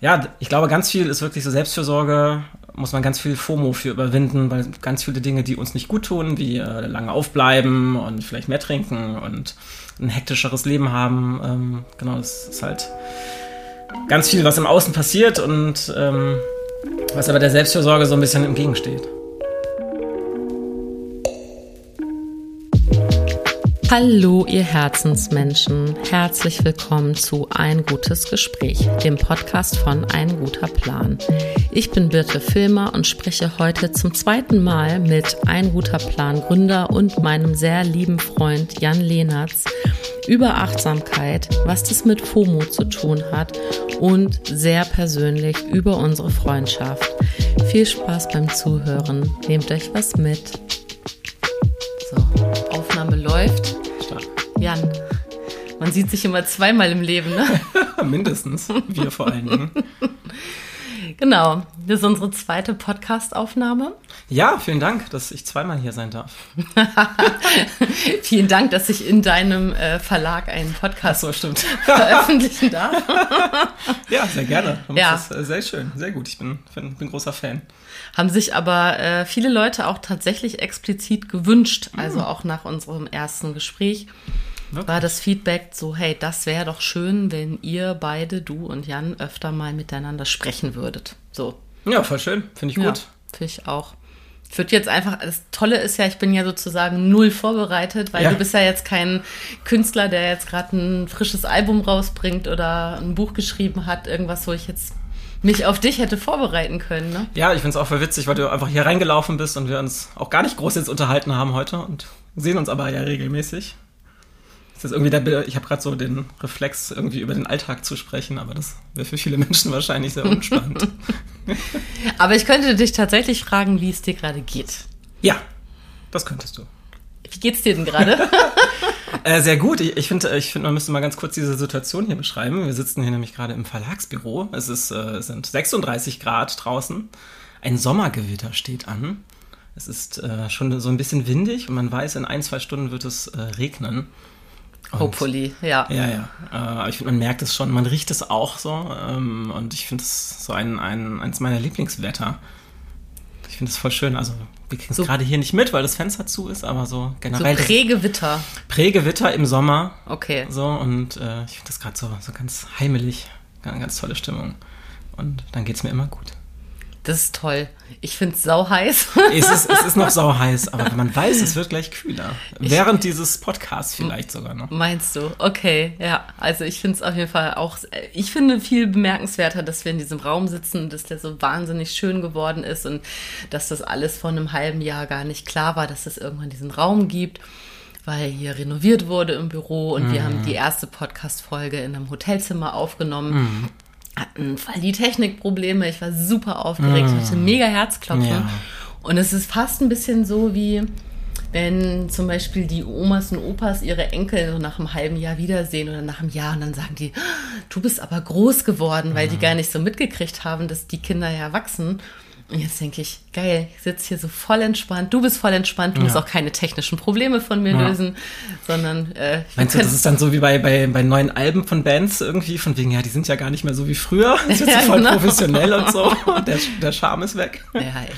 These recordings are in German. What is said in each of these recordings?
ja, ich glaube, ganz viel ist wirklich so Selbstfürsorge, muss man ganz viel FOMO für überwinden, weil ganz viele Dinge, die uns nicht gut tun, wie äh, lange aufbleiben und vielleicht mehr trinken und ein hektischeres Leben haben, ähm, genau, das ist halt ganz viel, was im Außen passiert und ähm, was aber der Selbstfürsorge so ein bisschen entgegensteht. Hallo, ihr Herzensmenschen. Herzlich willkommen zu Ein gutes Gespräch, dem Podcast von Ein guter Plan. Ich bin Birte Filmer und spreche heute zum zweiten Mal mit Ein guter Plan Gründer und meinem sehr lieben Freund Jan Lehnertz über Achtsamkeit, was das mit FOMO zu tun hat und sehr persönlich über unsere Freundschaft. Viel Spaß beim Zuhören. Nehmt euch was mit. So, Läuft. Jan, man sieht sich immer zweimal im Leben, ne? Mindestens. Wir vor allen Dingen. Genau, das ist unsere zweite Podcast-Aufnahme. Ja, vielen Dank, dass ich zweimal hier sein darf. vielen Dank, dass ich in deinem äh, Verlag einen Podcast so, veröffentlichen darf. ja, sehr gerne. Ja. Das ist äh, sehr schön, sehr gut. Ich bin, bin, bin großer Fan. Haben sich aber äh, viele Leute auch tatsächlich explizit gewünscht, also auch nach unserem ersten Gespräch. Wirklich? war das Feedback so, hey, das wäre doch schön, wenn ihr beide, du und Jan, öfter mal miteinander sprechen würdet. So. Ja, voll schön. Finde ich Ja, gut. finde ich auch. Ich würde jetzt einfach, das Tolle ist ja, ich bin ja sozusagen null vorbereitet, weil Ja. du bist ja jetzt kein Künstler, der jetzt gerade ein frisches Album rausbringt oder ein Buch geschrieben hat, irgendwas, wo ich jetzt mich auf dich hätte vorbereiten können. Ne? Ja, ich finde es auch voll witzig, weil du einfach hier reingelaufen bist und wir uns auch gar nicht groß jetzt unterhalten haben heute und sehen uns aber ja regelmäßig. Das ist irgendwie der, ich habe gerade so den Reflex, irgendwie über den Alltag zu sprechen, aber das wäre für viele Menschen wahrscheinlich sehr unspannend. Aber ich könnte dich tatsächlich fragen, wie es dir gerade geht. ja, das könntest du. Wie geht's dir denn gerade? Äh, sehr gut. Ich, ich finde, ich find, man müsste mal ganz kurz diese Situation hier beschreiben. Wir sitzen hier nämlich gerade im Verlagsbüro. Es, ist, äh, sind 36 Grad draußen. Ein Sommergewitter steht an. Es ist äh, schon so ein bisschen windig und man weiß, in ein, zwei Stunden wird es äh, regnen. Und- Hopefully, ja. Ja, ja. Äh, aber ich finde, man merkt es schon, man riecht es auch so. Ähm, und ich finde es so ein, ein, eins meiner Lieblingswetter. Ich finde es voll schön. Also, wir kriegen es So- gerade hier nicht mit, weil das Fenster zu ist, aber so So generell. das Prägewitter. Prägewitter im Sommer. Okay. So, und äh, ich finde das gerade so, so ganz heimelig. Ganz, ganz tolle Stimmung. Und dann geht es mir immer gut. Das ist toll. Ich finde es sau heiß. Es ist, es ist noch sau heiß, aber man weiß, es wird gleich kühler. Während dieses Podcasts vielleicht sogar noch. Meinst du? Okay, ja. Also ich finde es auf jeden Fall auch, ich finde viel bemerkenswerter, dass wir in diesem Raum sitzen, dass der so wahnsinnig schön geworden ist und dass das alles vor einem halben Jahr gar nicht klar war, dass es irgendwann diesen Raum gibt, weil hier renoviert wurde im Büro und wir haben die erste Podcast-Folge in einem Hotelzimmer aufgenommen. Hatten voll die Technikprobleme, ich war super aufgeregt, hatte mega Herzklopfen. Ja. Und es ist fast ein bisschen so wie, wenn zum Beispiel die Omas und Opas ihre Enkel so nach einem halben Jahr wiedersehen oder nach einem Jahr und dann sagen die, du bist aber groß geworden, weil die gar nicht so mitgekriegt haben, dass die Kinder ja wachsen. Und jetzt denke ich, geil, ich sitze hier so voll entspannt, du bist voll entspannt, du musst Ja. auch keine technischen Probleme von mir Ja. lösen, sondern äh, Meinst du, das ist dann so wie bei, bei, bei neuen Alben von Bands irgendwie, von wegen, ja, die sind ja gar nicht mehr so wie früher. Das wird Ja, voll genau. professionell und so. Der, der Charme ist weg. ja, ey,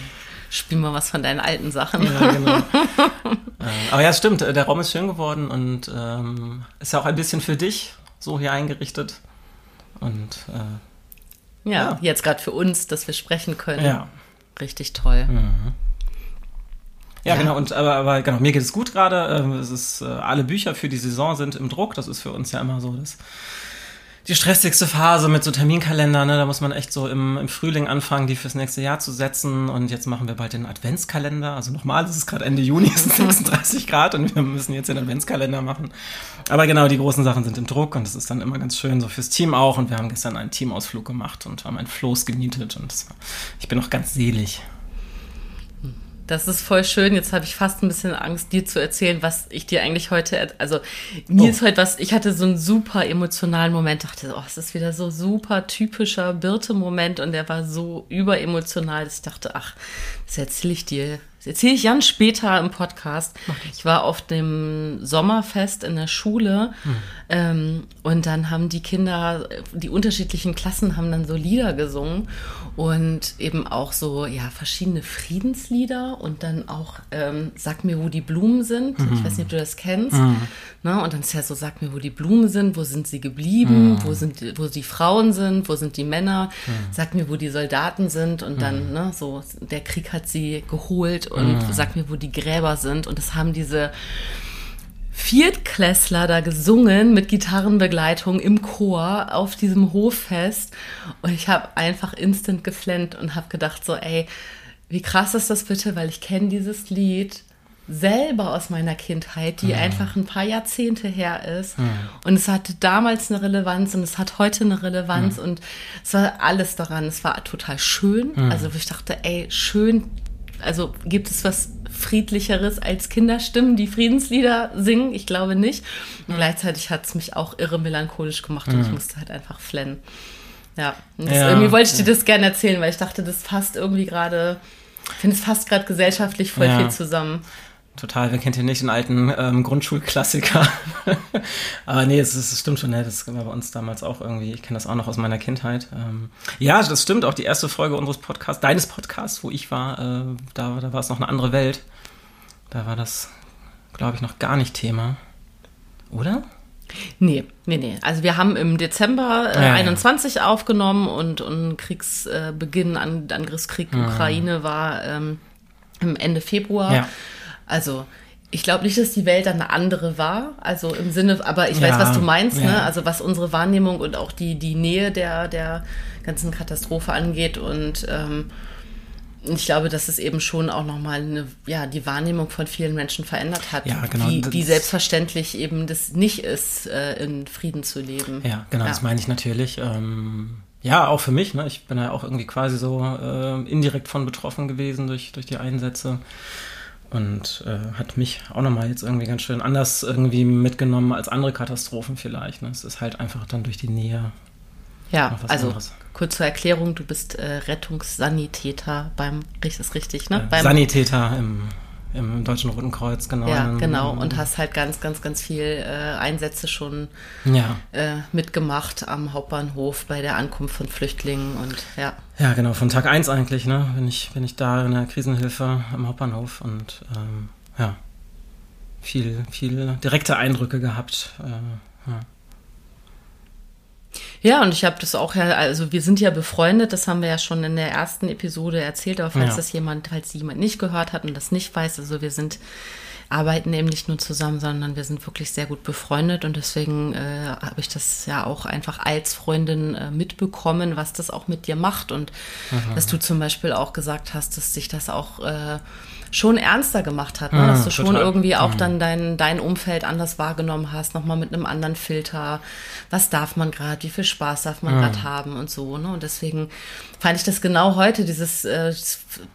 spiel mal was von deinen alten Sachen. Ja, genau. äh, aber ja, stimmt, äh, der Raum ist schön geworden und ähm, ist ja auch ein bisschen für dich so hier eingerichtet. Und äh, Ja, Ja. jetzt gerade für uns, dass wir sprechen können. ja. Richtig toll. Ja, Ja. genau, und aber, aber genau, mir geht es gut gerade. Ähm, es ist, äh, alle Bücher für die Saison sind im Druck. Das ist für uns ja immer so das, die stressigste Phase mit so Terminkalender. Ne? Da muss man echt so im, im Frühling anfangen, die fürs nächste Jahr zu setzen. Und jetzt machen wir bald den Adventskalender. Also nochmal, es ist gerade Ende Juni, es sind 36 Grad und wir müssen jetzt den Adventskalender machen. Aber genau, die großen Sachen sind im Druck und das ist dann immer ganz schön, so fürs Team auch. Und wir haben gestern einen Teamausflug gemacht und haben ein Floß genietet und war, ich bin auch ganz selig. Das ist voll schön. Jetzt habe ich fast ein bisschen Angst, dir zu erzählen, was ich dir eigentlich heute, also mir Oh. ist heute was, ich hatte so einen super emotionalen Moment, dachte, oh, es ist wieder so super typischer Birte-Moment und der war so überemotional, dass ich dachte, ach, das erzähle ich dir, erzähle ich Jan später im Podcast. Ich war auf dem Sommerfest in der Schule hm. ähm, und dann haben die Kinder, die unterschiedlichen Klassen haben dann so Lieder gesungen und eben auch so, ja, verschiedene Friedenslieder und dann auch ähm, Sag mir, wo die Blumen sind. Mhm. Ich weiß nicht, ob du das kennst. Mhm. Ne? Und dann ist ja so, sag mir, wo die Blumen sind, wo sind sie geblieben, mhm. wo sind, wo die Frauen sind, wo sind die Männer, mhm. sag mir, wo die Soldaten sind und dann, mhm. ne, so, der Krieg hat sie geholt und mhm. sag mir, wo die Gräber sind. Und das haben diese Viertklässler da gesungen mit Gitarrenbegleitung im Chor auf diesem Hoffest. Und ich habe einfach instant geflennt und habe gedacht so, ey, wie krass ist das bitte, weil ich kenne dieses Lied selber aus meiner Kindheit, die ja. einfach ein paar Jahrzehnte her ist. Ja. Und es hatte damals eine Relevanz und es hat heute eine Relevanz ja. und es war alles daran. Es war total schön. Also ich dachte, ey, schön. Also gibt es was friedlicheres als Kinderstimmen, die Friedenslieder singen? Ich glaube nicht. Und gleichzeitig hat es mich auch irre melancholisch gemacht und ich musste halt einfach flennen. Ja, irgendwie wollte ich dir das gerne erzählen, weil ich dachte, das passt irgendwie gerade, ich finde es fast gerade gesellschaftlich voll viel zusammen total. Wer kennt hier nicht den alten ähm, Grundschulklassiker? Aber nee, es, es stimmt schon, ne? das war bei uns damals auch irgendwie. Ich kenne das auch noch aus meiner Kindheit. Ähm, ja, das stimmt. Auch die erste Folge unseres Podcasts, deines Podcasts, wo ich war, äh, da, da war es noch eine andere Welt. Da war das, glaube ich, noch gar nicht Thema. Oder? Nee, nee, nee. Also wir haben im Dezember äh, ja, 21 ja. aufgenommen und, und Kriegsbeginn, äh, an, Angriffskrieg mhm. Ukraine war ähm, im Ende Februar. Ja. Also ich glaube nicht, dass die Welt dann eine andere war. Also im Sinne, aber ich weiß, ja, was du meinst, ne? ja. ne? Also was unsere Wahrnehmung und auch die, die Nähe der, der ganzen Katastrophe angeht. Und ähm, ich glaube, dass es eben schon auch nochmal eine, ja, die Wahrnehmung von vielen Menschen verändert hat. Ja, genau. Wie, wie selbstverständlich eben das nicht ist, äh, in Frieden zu leben. Ja, genau, ja. das meine ich natürlich. Ähm, ja, auch für mich. Ne? Ich bin ja auch irgendwie quasi so äh, indirekt von betroffen gewesen durch, durch die Einsätze. Und äh, hat mich auch nochmal jetzt irgendwie ganz schön anders irgendwie mitgenommen als andere Katastrophen vielleicht. Ne? Es ist halt einfach dann durch die Nähe. Ja, also anderes. kurz zur Erklärung, du bist äh, Rettungssanitäter beim, ist richtig, ne? Äh, beim, Sanitäter im im Deutschen Roten Kreuz, genau. Ja, genau. Und hast halt ganz, ganz, ganz viel äh, Einsätze schon ja. äh, mitgemacht am Hauptbahnhof bei der Ankunft von Flüchtlingen und ja. Ja, genau. Von Tag 1 eigentlich, ne? Bin ich, bin ich da in der Krisenhilfe am Hauptbahnhof und ähm, ja, viel, viel direkte Eindrücke gehabt. Äh, ja. Ja, und ich habe das auch ja, also wir sind ja befreundet, das haben wir ja schon in der ersten Episode erzählt, aber falls ja. das jemand, falls jemand nicht gehört hat und das nicht weiß, also wir sind arbeiten eben nicht nur zusammen, sondern wir sind wirklich sehr gut befreundet und deswegen äh, habe ich das ja auch einfach als Freundin äh, mitbekommen, was das auch mit dir macht und Aha. dass du zum Beispiel auch gesagt hast, dass sich das auch äh, schon ernster gemacht hat, ne? dass du schon irgendwie auch mhm. dann dein, dein Umfeld anders wahrgenommen hast, nochmal mit einem anderen Filter. Was darf man gerade, wie viel Spaß darf man mhm. gerade haben und so. Ne? Und deswegen fand ich das genau heute, dieses, äh,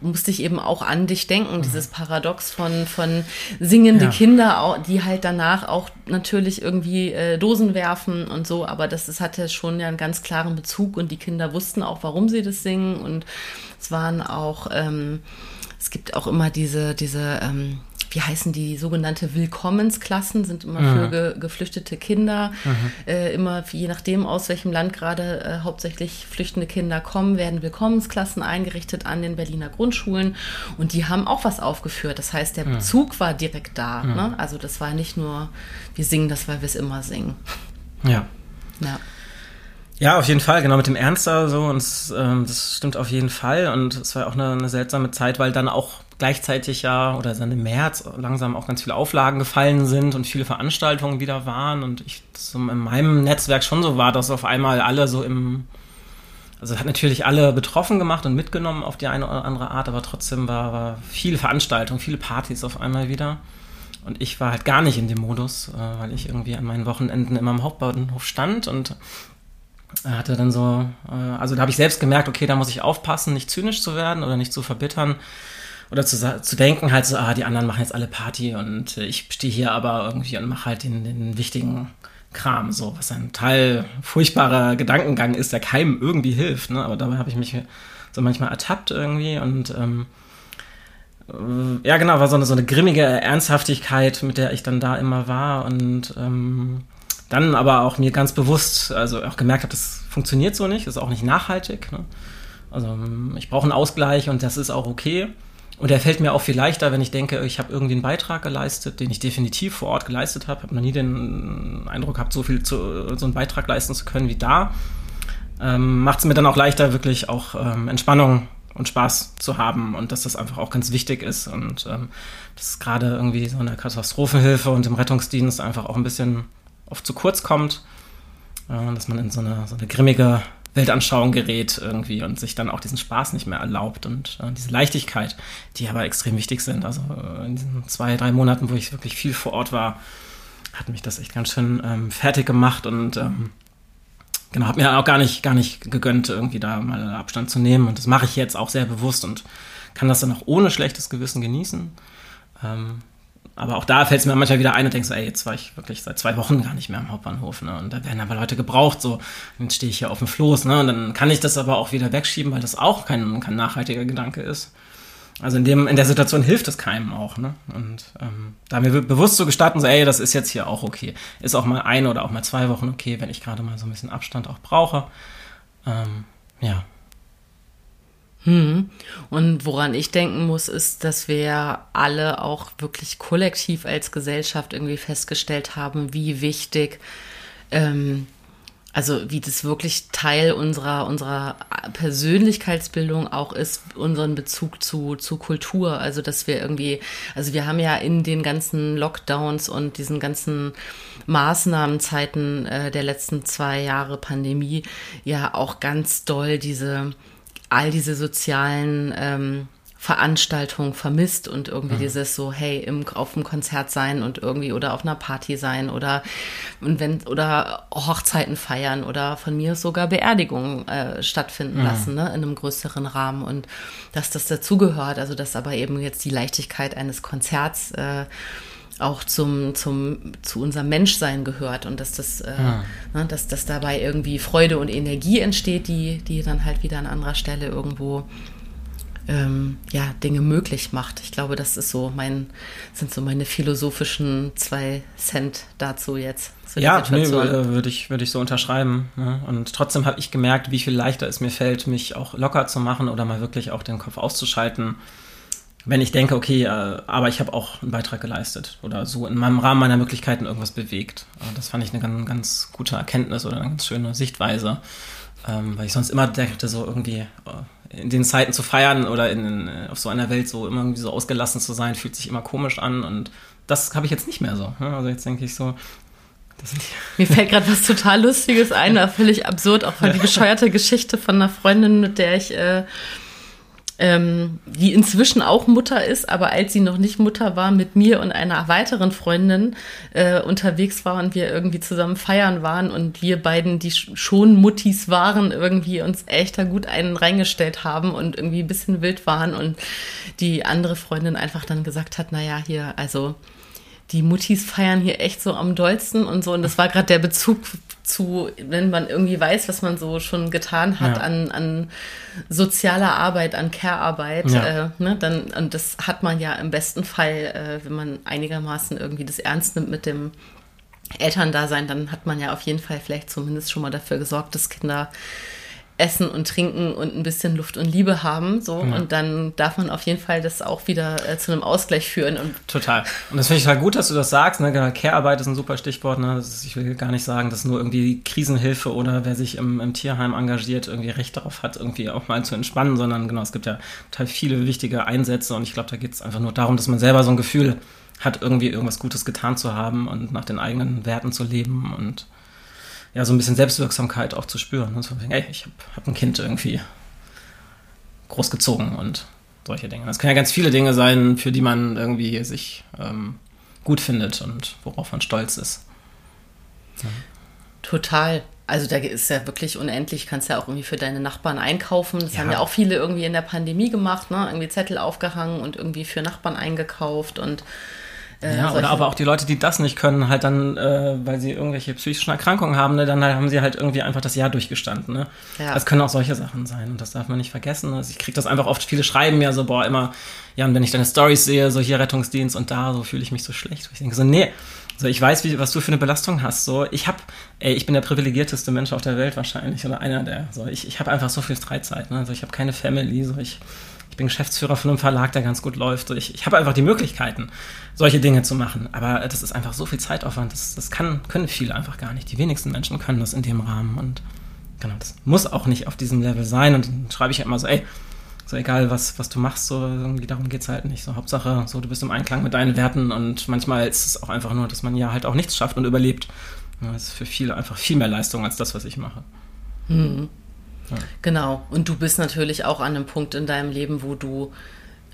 musste ich eben auch an dich denken, mhm. dieses Paradox von, von singende ja. Kinder, die halt danach auch natürlich irgendwie äh, Dosen werfen und so, aber das, das hatte schon ja einen ganz klaren Bezug und die Kinder wussten auch, warum sie das singen und es waren auch ähm, es gibt auch immer diese, diese ähm, wie heißen die sogenannte Willkommensklassen, sind immer mhm. für ge geflüchtete Kinder. Mhm. Äh, immer je nachdem, aus welchem Land gerade äh, hauptsächlich flüchtende Kinder kommen, werden Willkommensklassen eingerichtet an den Berliner Grundschulen. Und die haben auch was aufgeführt. Das heißt, der. Bezug war direkt da. Mhm. Ne? Also das war nicht nur, wir singen das, weil wir es immer singen. Ja. Ja. Ja, auf jeden Fall, genau mit dem Ernster so und ähm, das stimmt auf jeden Fall und es war auch eine, eine, seltsame Zeit, weil dann auch gleichzeitig ja oder dann im März langsam auch ganz viele Auflagen gefallen sind und viele Veranstaltungen wieder waren und ich so in meinem Netzwerk schon so war, dass auf einmal alle so im also hat natürlich alle betroffen gemacht und mitgenommen auf die eine oder andere Art, aber trotzdem war, war viel Veranstaltung, viele Partys auf einmal wieder. Und ich war halt gar nicht in dem Modus, äh, weil ich irgendwie an meinen Wochenenden immer am Hauptbahnhof stand und hatte dann so, äh, also da habe ich selbst gemerkt, okay, da muss ich aufpassen, nicht zynisch zu werden oder nicht zu verbittern oder zu, zu denken halt so, ah, die anderen machen jetzt alle Party und ich stehe hier aber irgendwie und mache halt den, den wichtigen Kram, so, was ein Teil furchtbarer Gedankengang ist, der keinem irgendwie hilft, ne? aber dabei habe ich mich so manchmal ertappt irgendwie und ähm, äh, ja, genau, war so eine, so eine grimmige Ernsthaftigkeit, mit der ich dann da immer war und ähm, dann aber auch mir ganz bewusst, also auch gemerkt habe, das funktioniert so nicht, ist auch nicht nachhaltig. Ne? Also ähm, ich brauche einen Ausgleich und das ist auch okay. Und der fällt mir auch viel leichter, wenn ich denke, ich habe irgendwie einen Beitrag geleistet, den ich definitiv vor Ort geleistet habe. Ich habe noch nie den Eindruck gehabt, so viel zu, so einen Beitrag leisten zu können wie da. Ähm, Macht es mir dann auch leichter, wirklich auch ähm, Entspannung und Spaß zu haben und dass das einfach auch ganz wichtig ist und ähm, dass gerade irgendwie so eine Katastrophenhilfe und im Rettungsdienst einfach auch ein bisschen oft zu kurz kommt, äh, dass man in so eine, so eine grimmige Weltanschauung gerät irgendwie und sich dann auch diesen Spaß nicht mehr erlaubt und äh, diese Leichtigkeit, die aber extrem wichtig sind. Also äh, in diesen zwei, drei Monaten, wo ich wirklich viel vor Ort war, hat mich das echt ganz schön ähm, fertig gemacht und ähm, genau, habe mir auch gar nicht, gar nicht gegönnt, irgendwie da mal Abstand zu nehmen. Und das mache ich jetzt auch sehr bewusst und kann das dann auch ohne schlechtes Gewissen genießen. Ähm, aber auch da fällt es mir manchmal wieder ein und denkst ey, jetzt war ich wirklich seit zwei Wochen gar nicht mehr am Hauptbahnhof, ne? Und da werden aber Leute gebraucht, so, jetzt stehe ich hier auf dem Floß, ne? Und dann kann ich das aber auch wieder wegschieben, weil das auch kein, kein nachhaltiger Gedanke ist. Also in dem, in der Situation hilft es keinem auch, ne? Und ähm, da mir bewusst so gestatten, so, ey, das ist jetzt hier auch okay. Ist auch mal ein oder auch mal zwei Wochen okay, wenn ich gerade mal so ein bisschen Abstand auch brauche. Ähm, ja. Hm. Und woran ich denken muss, ist, dass wir alle auch wirklich kollektiv als Gesellschaft irgendwie festgestellt haben, wie wichtig, ähm, also wie das wirklich Teil unserer, unserer Persönlichkeitsbildung auch ist, unseren Bezug zu, zu Kultur. Also dass wir irgendwie, also wir haben ja in den ganzen Lockdowns und diesen ganzen Maßnahmenzeiten äh, der letzten zwei Jahre Pandemie ja auch ganz doll diese all diese sozialen ähm, Veranstaltungen vermisst und irgendwie mhm. dieses so, hey, im, auf einem Konzert sein und irgendwie oder auf einer Party sein oder und wenn oder Hochzeiten feiern oder von mir sogar Beerdigungen äh, stattfinden mhm. lassen, ne, in einem größeren Rahmen und dass das dazugehört, also dass aber eben jetzt die Leichtigkeit eines Konzerts äh, auch zum, zum, zu unserem Menschsein gehört und dass das, äh, ja. ne, dass, dass dabei irgendwie Freude und Energie entsteht, die, die dann halt wieder an anderer Stelle irgendwo ähm, ja, Dinge möglich macht. Ich glaube, das ist so mein, sind so meine philosophischen zwei Cent dazu jetzt. Ja, nee, würde ich, würde ich so unterschreiben. Ne? Und trotzdem habe ich gemerkt, wie viel leichter es mir fällt, mich auch locker zu machen oder mal wirklich auch den Kopf auszuschalten wenn ich denke, okay, äh, aber ich habe auch einen Beitrag geleistet oder so in meinem Rahmen meiner Möglichkeiten irgendwas bewegt. Das fand ich eine ganz, ganz gute Erkenntnis oder eine ganz schöne Sichtweise, ähm, weil ich sonst immer dachte, so irgendwie äh, in den Zeiten zu feiern oder in, äh, auf so einer Welt so immer irgendwie so ausgelassen zu sein, fühlt sich immer komisch an und das habe ich jetzt nicht mehr so. Ne? Also jetzt denke ich so, mir fällt gerade was total Lustiges ein, war völlig absurd, auch die bescheuerte Geschichte von einer Freundin, mit der ich äh, ähm, die inzwischen auch Mutter ist, aber als sie noch nicht Mutter war, mit mir und einer weiteren Freundin äh, unterwegs war und wir irgendwie zusammen feiern waren und wir beiden, die schon Muttis waren, irgendwie uns echt da gut einen reingestellt haben und irgendwie ein bisschen wild waren und die andere Freundin einfach dann gesagt hat, naja, hier, also die Muttis feiern hier echt so am dollsten und so. Und das war gerade der Bezug zu, wenn man irgendwie weiß, was man so schon getan hat ja. an, an sozialer Arbeit, an Care-Arbeit, ja. äh, ne, dann, und das hat man ja im besten Fall, äh, wenn man einigermaßen irgendwie das ernst nimmt mit dem Elterndasein, dann hat man ja auf jeden Fall vielleicht zumindest schon mal dafür gesorgt, dass Kinder Essen und Trinken und ein bisschen Luft und Liebe haben. So. Ja. Und dann darf man auf jeden Fall das auch wieder äh, zu einem Ausgleich führen. Und Total. Und das finde ich halt gut, dass du das sagst. Ne? Care-Arbeit ist ein super Stichwort. Ne? Ist, ich will gar nicht sagen, dass nur irgendwie Krisenhilfe oder wer sich im, im, Tierheim engagiert, irgendwie Recht darauf hat, irgendwie auch mal zu entspannen, sondern genau, es gibt ja total viele wichtige Einsätze und ich glaube, da geht es einfach nur darum, dass man selber so ein Gefühl hat, irgendwie irgendwas Gutes getan zu haben und nach den eigenen Werten zu leben und ja, so ein bisschen Selbstwirksamkeit auch zu spüren. Und so, ey, ich habe hab ein Kind irgendwie großgezogen und solche Dinge. Das können ja ganz viele Dinge sein, für die man irgendwie sich ähm, gut findet und worauf man stolz ist. Ja. Total. Also da ist ja wirklich unendlich, kannst ja auch irgendwie für deine Nachbarn einkaufen. Das ja. haben ja auch viele irgendwie in der Pandemie gemacht, ne? Irgendwie Zettel aufgehangen und irgendwie für Nachbarn eingekauft und Äh, ja, oder aber auch die Leute, die das nicht können, halt dann, äh, weil sie irgendwelche psychischen Erkrankungen haben, ne, dann haben sie halt irgendwie einfach das Jahr durchgestanden. Ne? Ja. Das können auch solche Sachen sein und das darf man nicht vergessen. Also ich kriege das einfach oft, viele schreiben ja so, boah, immer, ja, und wenn ich deine Stories sehe, so hier Rettungsdienst und da, so fühle ich mich so schlecht. Ich denke so, nee, so, ich weiß, wie, was du für eine Belastung hast. So, ich hab, ey, ich bin der privilegierteste Mensch auf der Welt wahrscheinlich oder einer der. So, ich, ich habe einfach so viel Freizeit. Ne? Also ich habe keine Family. So, ich, ich bin Geschäftsführer von einem Verlag, der ganz gut läuft. Ich, ich habe einfach die Möglichkeiten, solche Dinge zu machen. Aber das ist einfach so viel Zeitaufwand. Das, das kann, können viele einfach gar nicht. Die wenigsten Menschen können das in dem Rahmen. Und genau, das muss auch nicht auf diesem Level sein. Und dann schreibe ich ja immer so, ey, so egal was, was du machst, so irgendwie darum geht's halt nicht. So Hauptsache, so du bist im Einklang mit deinen Werten und manchmal ist es auch einfach nur, dass man ja halt auch nichts schafft und überlebt. Das ist für viele einfach viel mehr Leistung als das, was ich mache. Mhm. Ja. Genau. Und du bist natürlich auch an einem Punkt in deinem Leben, wo du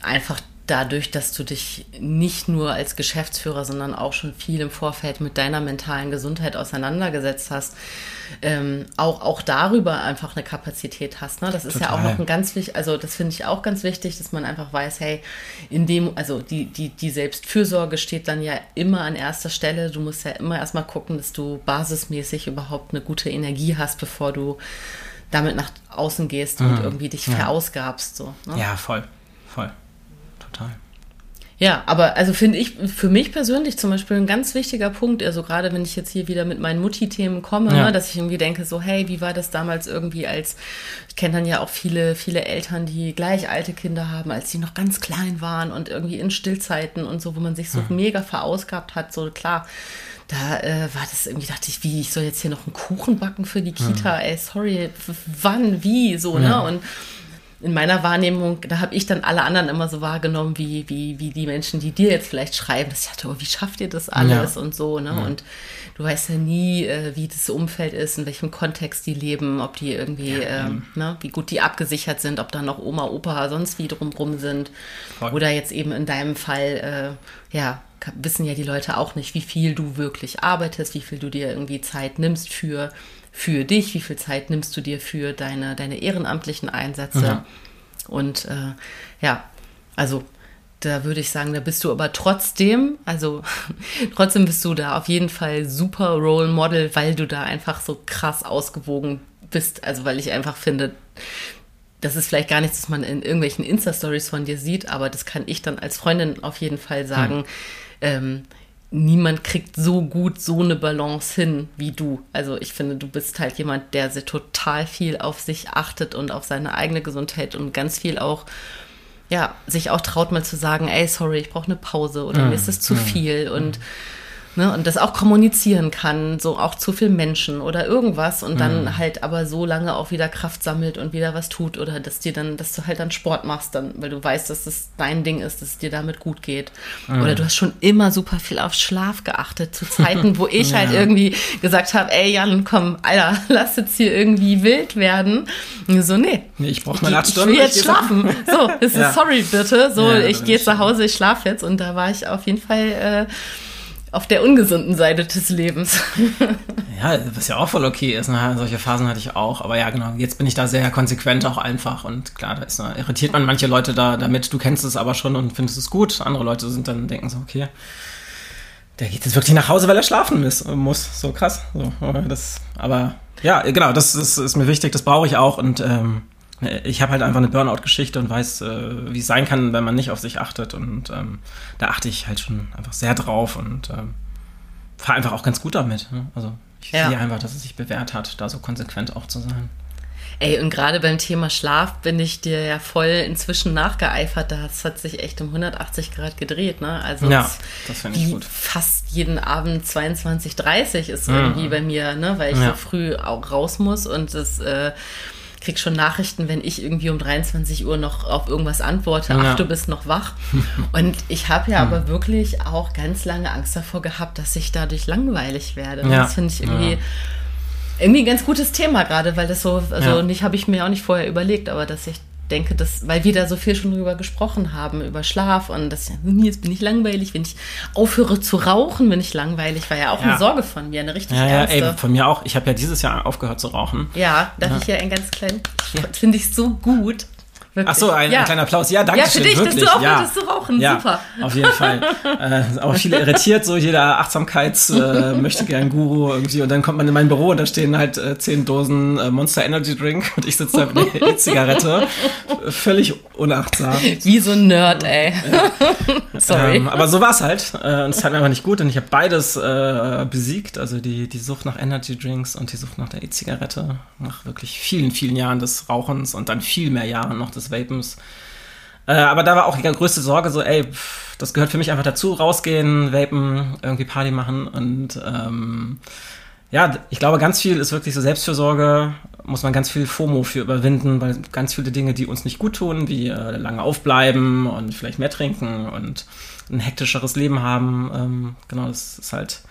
einfach dadurch, dass du dich nicht nur als Geschäftsführer, sondern auch schon viel im Vorfeld mit deiner mentalen Gesundheit auseinandergesetzt hast, ähm, auch, auch darüber einfach eine Kapazität hast. Ne? Das ist Total. ja auch noch ein ganz wichtig, also das finde ich auch ganz wichtig, dass man einfach weiß, hey, in dem, also die, die, die Selbstfürsorge steht dann ja immer an erster Stelle. Du musst ja immer erstmal gucken, dass du basismäßig überhaupt eine gute Energie hast, bevor du damit nach außen gehst und mhm. irgendwie dich ja. verausgabst. So, ne? Ja, voll, voll total. Ja, aber also finde ich für mich persönlich zum Beispiel ein ganz wichtiger Punkt, also gerade wenn ich jetzt hier wieder mit meinen Mutti-Themen komme, ja. ne, dass ich irgendwie denke, so, hey, wie war das damals irgendwie als, ich kenne dann ja auch viele, viele Eltern, die gleich alte Kinder haben, als die noch ganz klein waren und irgendwie in Stillzeiten und so, wo man sich so mhm. mega verausgabt hat, so klar. Da äh, war das irgendwie, dachte ich, wie, ich soll jetzt hier noch einen Kuchen backen für die Kita, mhm. ey, sorry, wann, wie, so, ne? Ja. Und in meiner Wahrnehmung, da habe ich dann alle anderen immer so wahrgenommen, wie, wie, wie die Menschen, die dir jetzt vielleicht schreiben, dass ich dachte, oh, wie schafft ihr das alles ja. und so, ne? Ja. Und du weißt ja nie, äh, wie das Umfeld ist, in welchem Kontext die leben, ob die irgendwie, ja, ähm, ne, wie gut die abgesichert sind, ob da noch Oma, Opa, sonst wie drumrum sind. Voll. Oder jetzt eben in deinem Fall, äh, ja, wissen ja die Leute auch nicht, wie viel du wirklich arbeitest, wie viel du dir irgendwie Zeit nimmst für für dich, wie viel Zeit nimmst du dir für deine, deine ehrenamtlichen Einsätze. Mhm. Und äh, ja, also da würde ich sagen, da bist du aber trotzdem, also trotzdem bist du da auf jeden Fall super Role Model, weil du da einfach so krass ausgewogen bist. Also weil ich einfach finde, das ist vielleicht gar nichts, was man in irgendwelchen Insta-Stories von dir sieht, aber das kann ich dann als Freundin auf jeden Fall sagen. Mhm. Ähm, niemand kriegt so gut so eine Balance hin wie du. Also ich finde, du bist halt jemand, der sehr total viel auf sich achtet und auf seine eigene Gesundheit und ganz viel auch, ja, sich auch traut mal zu sagen, ey, sorry, ich brauche eine Pause oder mir ist es zu viel und mm Ne, und das auch kommunizieren kann, so auch zu viel Menschen oder irgendwas und dann mhm. halt aber so lange auch wieder Kraft sammelt und wieder was tut oder dass dir dann, dass du halt dann Sport machst, dann, weil du weißt, dass das dein Ding ist, dass es dir damit gut geht. Mhm. Oder du hast schon immer super viel auf Schlaf geachtet, zu Zeiten, wo ich halt ja. halt irgendwie gesagt habe, ey Jan, komm, Alter, lass jetzt hier irgendwie wild werden. Und so, nee. nee ich brauche meine acht Stunden. Ich will jetzt schlafen. so, ist ja. sorry bitte. So, ja, ich gehe zu Hause, ich schlafe jetzt und da war ich auf jeden Fall äh, auf der ungesunden Seite des Lebens. ja, was ja auch voll okay ist. Ne? Solche Phasen hatte ich auch. Aber ja, genau, jetzt bin ich da sehr konsequent auch einfach. Und klar, da ist, ne, irritiert man manche Leute da damit. Du kennst es aber schon und findest es gut. Andere Leute sind dann, denken so, okay, der geht jetzt wirklich nach Hause, weil er schlafen muss. So krass. So, das, aber ja, genau, das ist, ist mir wichtig, das brauche ich auch. Und ähm, ich habe halt einfach eine Burnout-Geschichte und weiß, äh, wie es sein kann, wenn man nicht auf sich achtet. Und ähm, da achte ich halt schon einfach sehr drauf und ähm, fahre einfach auch ganz gut damit. Ne? Also ich ja. sehe einfach, dass es sich bewährt hat, da so konsequent auch zu sein. Ey, und gerade beim Thema Schlaf bin ich dir ja voll inzwischen nachgeeifert. Das hat sich echt um 180 Grad gedreht, ne? Also ja, das finde ich gut. Fast jeden Abend 22, 30 ist mhm. irgendwie bei mir, ne? Weil ich ja. so früh auch raus muss und das äh, krieg schon Nachrichten, wenn ich irgendwie um 23 Uhr noch auf irgendwas antworte, ja. ach, du bist noch wach. Und ich habe ja hm. aber wirklich auch ganz lange Angst davor gehabt, dass ich dadurch langweilig werde. Ja. Das finde ich irgendwie, ja. irgendwie ein ganz gutes Thema gerade, weil das so, also nicht habe ich mir auch nicht vorher überlegt, aber dass ich denke, dass, weil wir da so viel schon drüber gesprochen haben, über Schlaf und das, jetzt bin ich langweilig, wenn ich aufhöre zu rauchen, bin ich langweilig, war ja auch ja. eine Sorge von mir, eine richtig ja, ernste. Ja, ey, von mir auch. Ich habe ja dieses Jahr aufgehört zu rauchen. Ja, darf ja. ich hier ein ganz kleinen, finde ich so gut. Ach so, ein, ja. ein, kleiner Applaus. Ja, danke schön. Ja, für dich, wirklich. dass du auch ja. du rauchen. Ja, Super. Auf jeden Fall. äh, auch viele irritiert, so jeder Achtsamkeits äh, möchte gern Guru irgendwie. Und dann kommt man in mein Büro und da stehen halt äh, zehn Dosen äh, Monster Energy Drink und ich sitze da mit einer E-Zigarette. völlig unachtsam. Wie so ein Nerd, ey. Sorry. Ähm, aber so war es halt. Äh, und es hat mir einfach nicht gut. Und ich habe beides äh, besiegt. Also die, die Sucht nach Energy Drinks und die Sucht nach der E-Zigarette. Nach wirklich vielen, vielen Jahren des Rauchens und dann viel mehr Jahren noch des Vapens. Äh, aber da war auch die größte Sorge so, ey, pff, das gehört für mich einfach dazu, rausgehen, vapen, irgendwie Party machen und ähm, ja, ich glaube, ganz viel ist wirklich so Selbstfürsorge, muss man ganz viel FOMO für überwinden, weil ganz viele Dinge, die uns nicht gut tun, wie äh, lange aufbleiben und vielleicht mehr trinken und ein hektischeres Leben haben, ähm, genau, das ist halt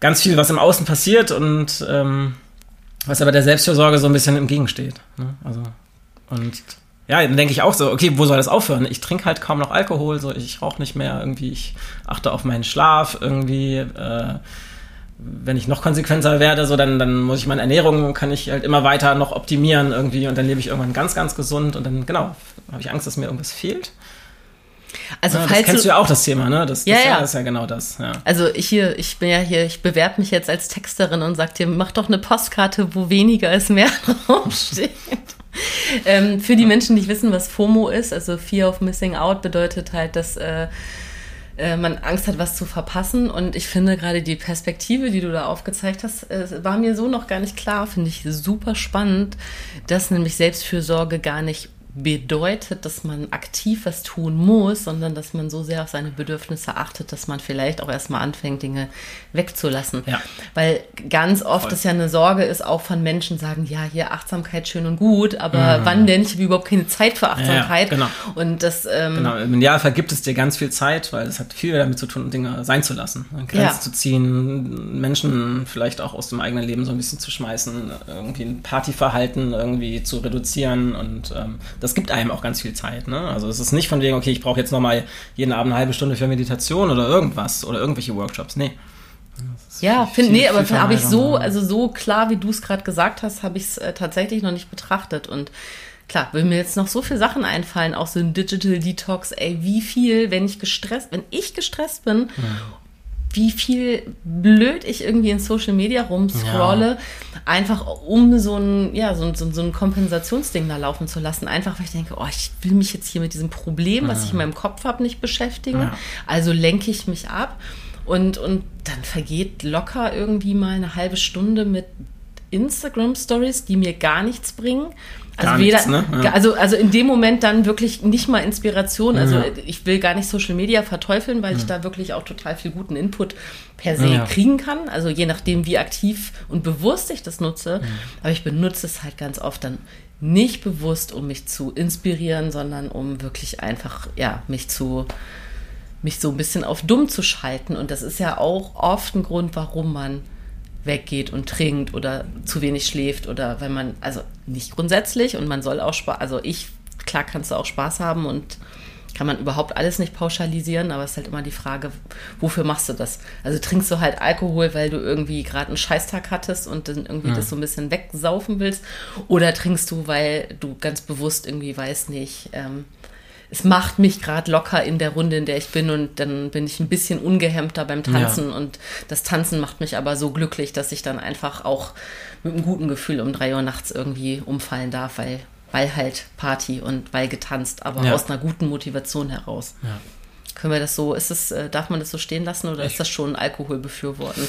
ganz viel, was im Außen passiert und ähm, was aber der Selbstfürsorge so ein bisschen entgegensteht. Ne? Also, und ja, dann denke ich auch so, okay, wo soll das aufhören? Ich trinke halt kaum noch Alkohol, so ich rauche nicht mehr, irgendwie, ich achte auf meinen Schlaf, irgendwie, äh, wenn ich noch konsequenter werde, so dann, dann muss ich meine Ernährung, kann ich halt immer weiter noch optimieren irgendwie und dann lebe ich irgendwann ganz, ganz gesund und dann, genau, habe ich Angst, dass mir irgendwas fehlt. Also ja, falls das kennst du, ja auch das Thema, ne? Das, ja, das, ja. ist ja genau das. Ja. Also ich hier, ich bin ja hier, ich bewerbe mich jetzt als Texterin und sag dir, mach doch eine Postkarte, wo weniger ist mehr draufsteht. ähm, für die Menschen, die nicht wissen, was FOMO ist, also Fear of Missing Out bedeutet halt, dass äh, äh, man Angst hat, was zu verpassen. Und ich finde gerade die Perspektive, die du da aufgezeigt hast, äh, war mir so noch gar nicht klar. Finde ich super spannend, dass nämlich Selbstfürsorge gar nicht bedeutet, dass man aktiv was tun muss, sondern dass man so sehr auf seine Bedürfnisse achtet, dass man vielleicht auch erstmal anfängt, Dinge wegzulassen. Ja. Weil ganz oft Voll. es ja eine Sorge ist, auch von Menschen sagen, ja, hier Achtsamkeit schön und gut, aber mhm. wann denn? Ich habe überhaupt keine Zeit für Achtsamkeit. Ja, genau. Und das, ähm, genau. Im Idealfall gibt es dir ganz viel Zeit, weil es hat viel damit zu tun, Dinge sein zu lassen. Grenzen ja. zu ziehen, Menschen vielleicht auch aus dem eigenen Leben so ein bisschen zu schmeißen, irgendwie ein Partyverhalten irgendwie zu reduzieren und ähm, das gibt einem auch ganz viel Zeit. Ne? Also es ist nicht von wegen, okay, ich brauche jetzt nochmal jeden Abend eine halbe Stunde für Meditation oder irgendwas oder irgendwelche Workshops. Nee. Ja, finde nee, aber habe ich so, also so klar, wie du es gerade gesagt hast, habe ich es äh, tatsächlich noch nicht betrachtet. Und klar, will mir jetzt noch so viele Sachen einfallen, auch so ein Digital Detox, ey, wie viel, wenn ich gestresst, wenn ich gestresst bin ja wie viel blöd ich irgendwie in Social Media rumscrolle, ja. einfach um so ein, ja, so, so, so, ein Kompensationsding da laufen zu lassen. Einfach, weil ich denke, oh, ich will mich jetzt hier mit diesem Problem, was ich in meinem Kopf habe, nicht beschäftigen. Ja. Also lenke ich mich ab. Und, und dann vergeht locker irgendwie mal eine halbe Stunde mit Instagram-Stories, die mir gar nichts bringen. Also, nichts, ne? ja. also, also in dem Moment dann wirklich nicht mal Inspiration. Also ja. ich will gar nicht Social Media verteufeln, weil ja. ich da wirklich auch total viel guten Input per se kriegen kann. Also je nachdem, wie aktiv und bewusst ich das nutze. Aber ich benutze es halt ganz oft dann nicht bewusst, um mich zu inspirieren, sondern um wirklich einfach, ja, mich zu, mich so ein bisschen auf dumm zu schalten. Und das ist ja auch oft ein Grund, warum man weggeht und trinkt oder zu wenig schläft oder wenn man, also nicht grundsätzlich und man soll auch Spaß, also ich, klar kannst du auch Spaß haben und kann man überhaupt alles nicht pauschalisieren, aber es ist halt immer die Frage, wofür machst du das? Also trinkst du halt Alkohol, weil du irgendwie gerade einen Scheißtag hattest und dann irgendwie ja. das so ein bisschen wegsaufen willst oder trinkst du, weil du ganz bewusst irgendwie weißt nicht, ähm, es macht mich gerade locker in der Runde, in der ich bin und dann bin ich ein bisschen ungehemmter beim Tanzen ja. und das Tanzen macht mich aber so glücklich, dass ich dann einfach auch mit einem guten Gefühl um drei Uhr nachts irgendwie umfallen darf, weil, weil halt Party und weil getanzt, aber ja. aus einer guten Motivation heraus. Ja. Können wir das so, ist es, äh, darf man das so stehen lassen oder ich ist das schon Alkohol befürwortend?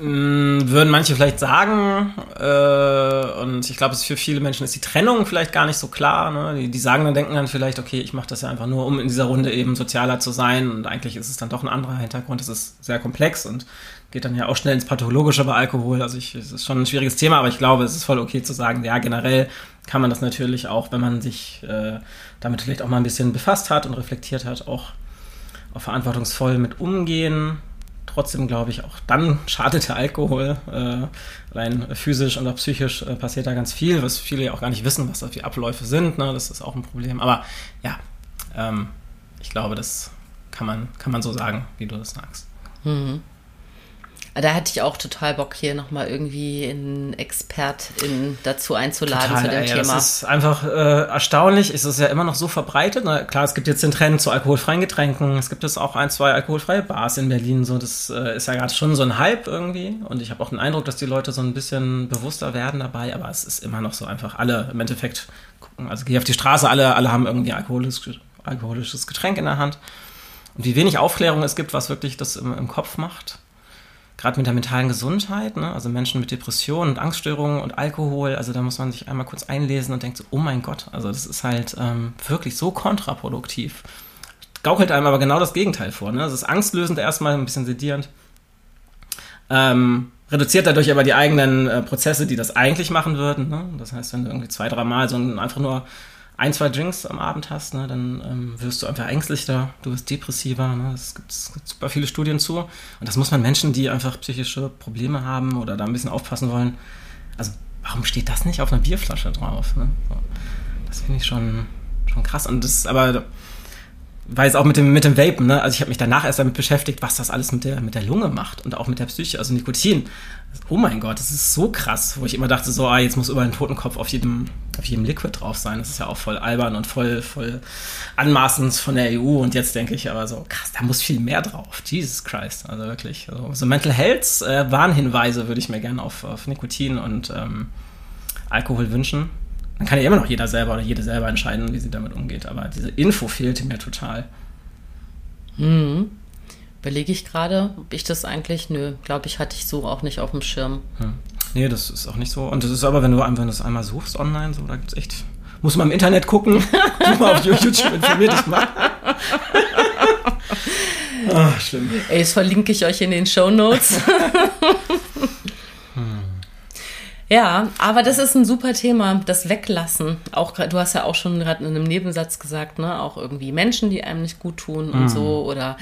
Mm, würden manche vielleicht sagen, äh, und ich glaube, für viele Menschen ist die Trennung vielleicht gar nicht so klar. Ne? Die, die sagen dann, denken dann vielleicht, okay, ich mache das ja einfach nur, um in dieser Runde eben sozialer zu sein. Und eigentlich ist es dann doch ein anderer Hintergrund. Es ist sehr komplex und geht dann ja auch schnell ins Pathologische bei Alkohol. Also ich, es ist schon ein schwieriges Thema, aber ich glaube, es ist voll okay zu sagen, ja, generell kann man das natürlich auch, wenn man sich äh, damit vielleicht auch mal ein bisschen befasst hat und reflektiert hat, auch, auch verantwortungsvoll mit umgehen trotzdem glaube ich, auch dann schadet der Alkohol. Äh, allein physisch und auch psychisch äh, passiert da ganz viel, was viele ja auch gar nicht wissen, was da für Abläufe sind. Ne? Das ist auch ein Problem. Aber ja, ähm, ich glaube, das kann man, kann man so sagen, wie du das sagst. Mhm. Da hatte ich auch total Bock, hier nochmal irgendwie einen Expertin dazu einzuladen Total, zu dem ey, Thema. Das ist einfach äh, erstaunlich. Es ist ja immer noch so verbreitet. Na, klar, es gibt jetzt den Trend zu alkoholfreien Getränken. Es gibt jetzt auch ein, zwei alkoholfreie Bars in Berlin. So, das äh, ist ja gerade schon so ein Hype irgendwie. Und ich habe auch den Eindruck, dass die Leute so ein bisschen bewusster werden dabei. Aber es ist immer noch so einfach alle im Endeffekt gucken. Also geh auf die Straße, alle, alle haben irgendwie alkoholisches, alkoholisches Getränk in der Hand. Und wie wenig Aufklärung es gibt, was wirklich das im, im Kopf macht gerade mit der mentalen Gesundheit, ne? also Menschen mit Depressionen und Angststörungen und Alkohol, also da muss man sich einmal kurz einlesen und denkt so, oh mein Gott, also das ist halt ähm, wirklich so kontraproduktiv. Gaukelt einem aber genau das Gegenteil vor. Ne? Das ist angstlösend erstmal, ein bisschen sedierend. Ähm, reduziert dadurch aber die eigenen äh, Prozesse, die das eigentlich machen würden. Ne? Das heißt, wenn du irgendwie zwei, dreimal so ein, einfach nur ein, zwei Drinks am Abend hast, ne, dann ähm, wirst du einfach ängstlicher, du wirst depressiver. Ne? Es gibt, super viele Studien zu. Und das muss man Menschen, die einfach psychische Probleme haben oder da ein bisschen aufpassen wollen. Also, warum steht das nicht auf einer Bierflasche drauf? Ne? So. Das finde ich schon, schon krass. Und das, aber weil es auch mit dem, mit dem Vapen, ne? Also ich habe mich danach erst damit beschäftigt, was das alles mit der, mit der Lunge macht und auch mit der Psyche, also Nikotin. Oh mein Gott, das ist so krass, wo ich immer dachte, so, ah, jetzt muss überall ein Totenkopf auf jedem, auf jedem Liquid drauf sein. Das ist ja auch voll albern und voll, voll anmaßend von der EU. Und jetzt denke ich aber so, krass, da muss viel mehr drauf. Jesus Christ. Also wirklich. Also, so Mental Health äh, Warnhinweise würde ich mir gerne auf, auf Nikotin und ähm, Alkohol wünschen. Dann kann ja immer noch jeder selber oder jede selber entscheiden, wie sie damit umgeht. Aber diese Info fehlte mir total. Mhm. Überlege ich gerade, ob ich das eigentlich, nö, glaube ich, hatte ich so auch nicht auf dem Schirm. Hm. Nee, das ist auch nicht so. Und das ist aber, wenn du, wenn du es einmal suchst online, so, da gibt es echt. Muss man im Internet gucken. Such mal auf YouTube, informiert dich mal. Ach, schlimm. Ey, das verlinke ich euch in den Show Notes. Ja, aber das ist ein super Thema, das Weglassen. Auch du hast ja auch schon gerade in einem Nebensatz gesagt, ne, auch irgendwie Menschen, die einem nicht gut tun und mhm. so oder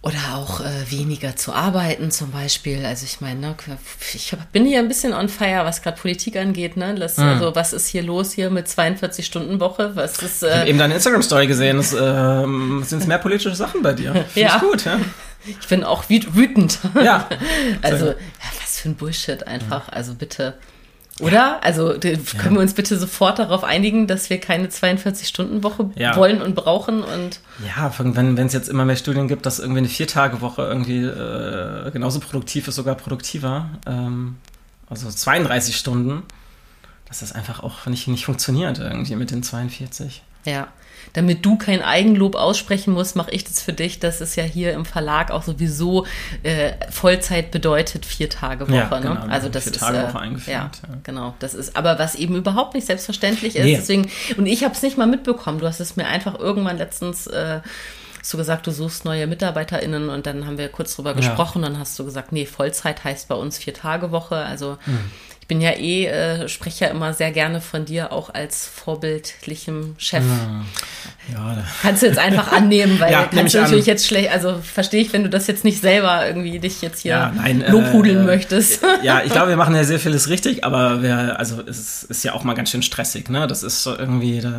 oder auch äh, weniger zu arbeiten zum Beispiel. Also ich meine, ne, ich bin hier ein bisschen on fire, was gerade Politik angeht. Ne? Das, mhm. Also was ist hier los hier mit 42 Stunden Woche? Was ist? Äh, ich habe eben deine Instagram Story gesehen. Es, äh, sind mehr politische Sachen bei dir? Find ja. gut. Ja. Ich bin auch wütend. Ja. also ja, was für ein Bullshit einfach. Also bitte. Oder? Also können ja. wir uns bitte sofort darauf einigen, dass wir keine 42-Stunden-Woche ja. wollen und brauchen und. Ja, wenn es jetzt immer mehr Studien gibt, dass irgendwie eine Vier-Tage-Woche irgendwie äh, genauso produktiv ist, sogar produktiver. Ähm, also 32 Stunden, dass das einfach auch nicht, nicht funktioniert irgendwie mit den 42. Ja damit du kein Eigenlob aussprechen musst, mache ich das für dich. Das ist ja hier im Verlag auch sowieso äh, Vollzeit bedeutet vier Tage Woche. Ja, ne? genau, ne? Also das vier ist Tage Woche äh, eingeführt. Ja, ja, genau. Das ist aber was eben überhaupt nicht selbstverständlich ist. Nee. Deswegen und ich habe es nicht mal mitbekommen. Du hast es mir einfach irgendwann letztens äh, hast du gesagt, du suchst neue MitarbeiterInnen und dann haben wir kurz drüber gesprochen. Ja. Dann hast du gesagt, nee, Vollzeit heißt bei uns vier Tage Woche. Also mhm ich bin ja eh, äh, spreche ja immer sehr gerne von dir auch als vorbildlichem Chef. Ja. ja. Kannst du jetzt einfach annehmen, weil ja, kannst du natürlich an. jetzt schlecht, also verstehe ich, wenn du das jetzt nicht selber irgendwie dich jetzt hier ja, nein, lobhudeln äh, möchtest. Ja, ich glaube, wir machen ja sehr vieles richtig, aber wir, also es ist, ist ja auch mal ganz schön stressig, ne? Das ist so irgendwie, da,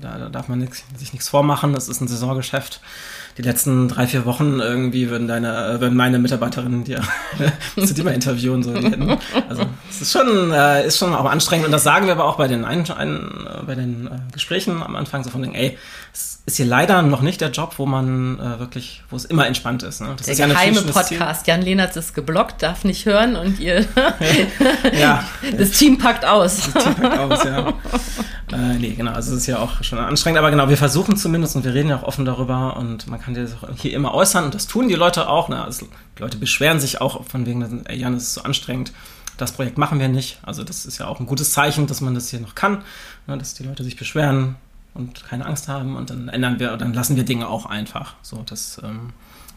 da, da darf man nix, sich nichts vormachen, das ist ein Saisongeschäft die letzten drei, vier Wochen irgendwie würden deine, würden meine Mitarbeiterinnen dir zu dir mal interviewen. So, die hätten, also es ist schon, äh, ist schon auch anstrengend und das sagen wir aber auch bei den, ein, ein, bei den äh, Gesprächen am Anfang so von den, ey, es ist hier leider noch nicht der Job, wo man äh, wirklich, wo es immer entspannt ist. Ne? Das der ist ja geheime Podcast. Ziel. Jan Lehnertz ist geblockt, darf nicht hören und ihr, ja. das Team packt aus. Das Team packt aus, ja. äh, nee, genau, also es ist ja auch schon anstrengend, aber genau, wir versuchen zumindest und wir reden ja auch offen darüber und man kann das auch hier immer äußern und das tun die Leute auch. Ne? Also, die Leute beschweren sich auch von wegen, ey Jan, es ist so anstrengend das Projekt machen wir nicht. Also das ist ja auch ein gutes Zeichen, dass man das hier noch kann, ne, dass die Leute sich beschweren und keine Angst haben und dann ändern wir, dann lassen wir Dinge auch einfach. So, das ähm,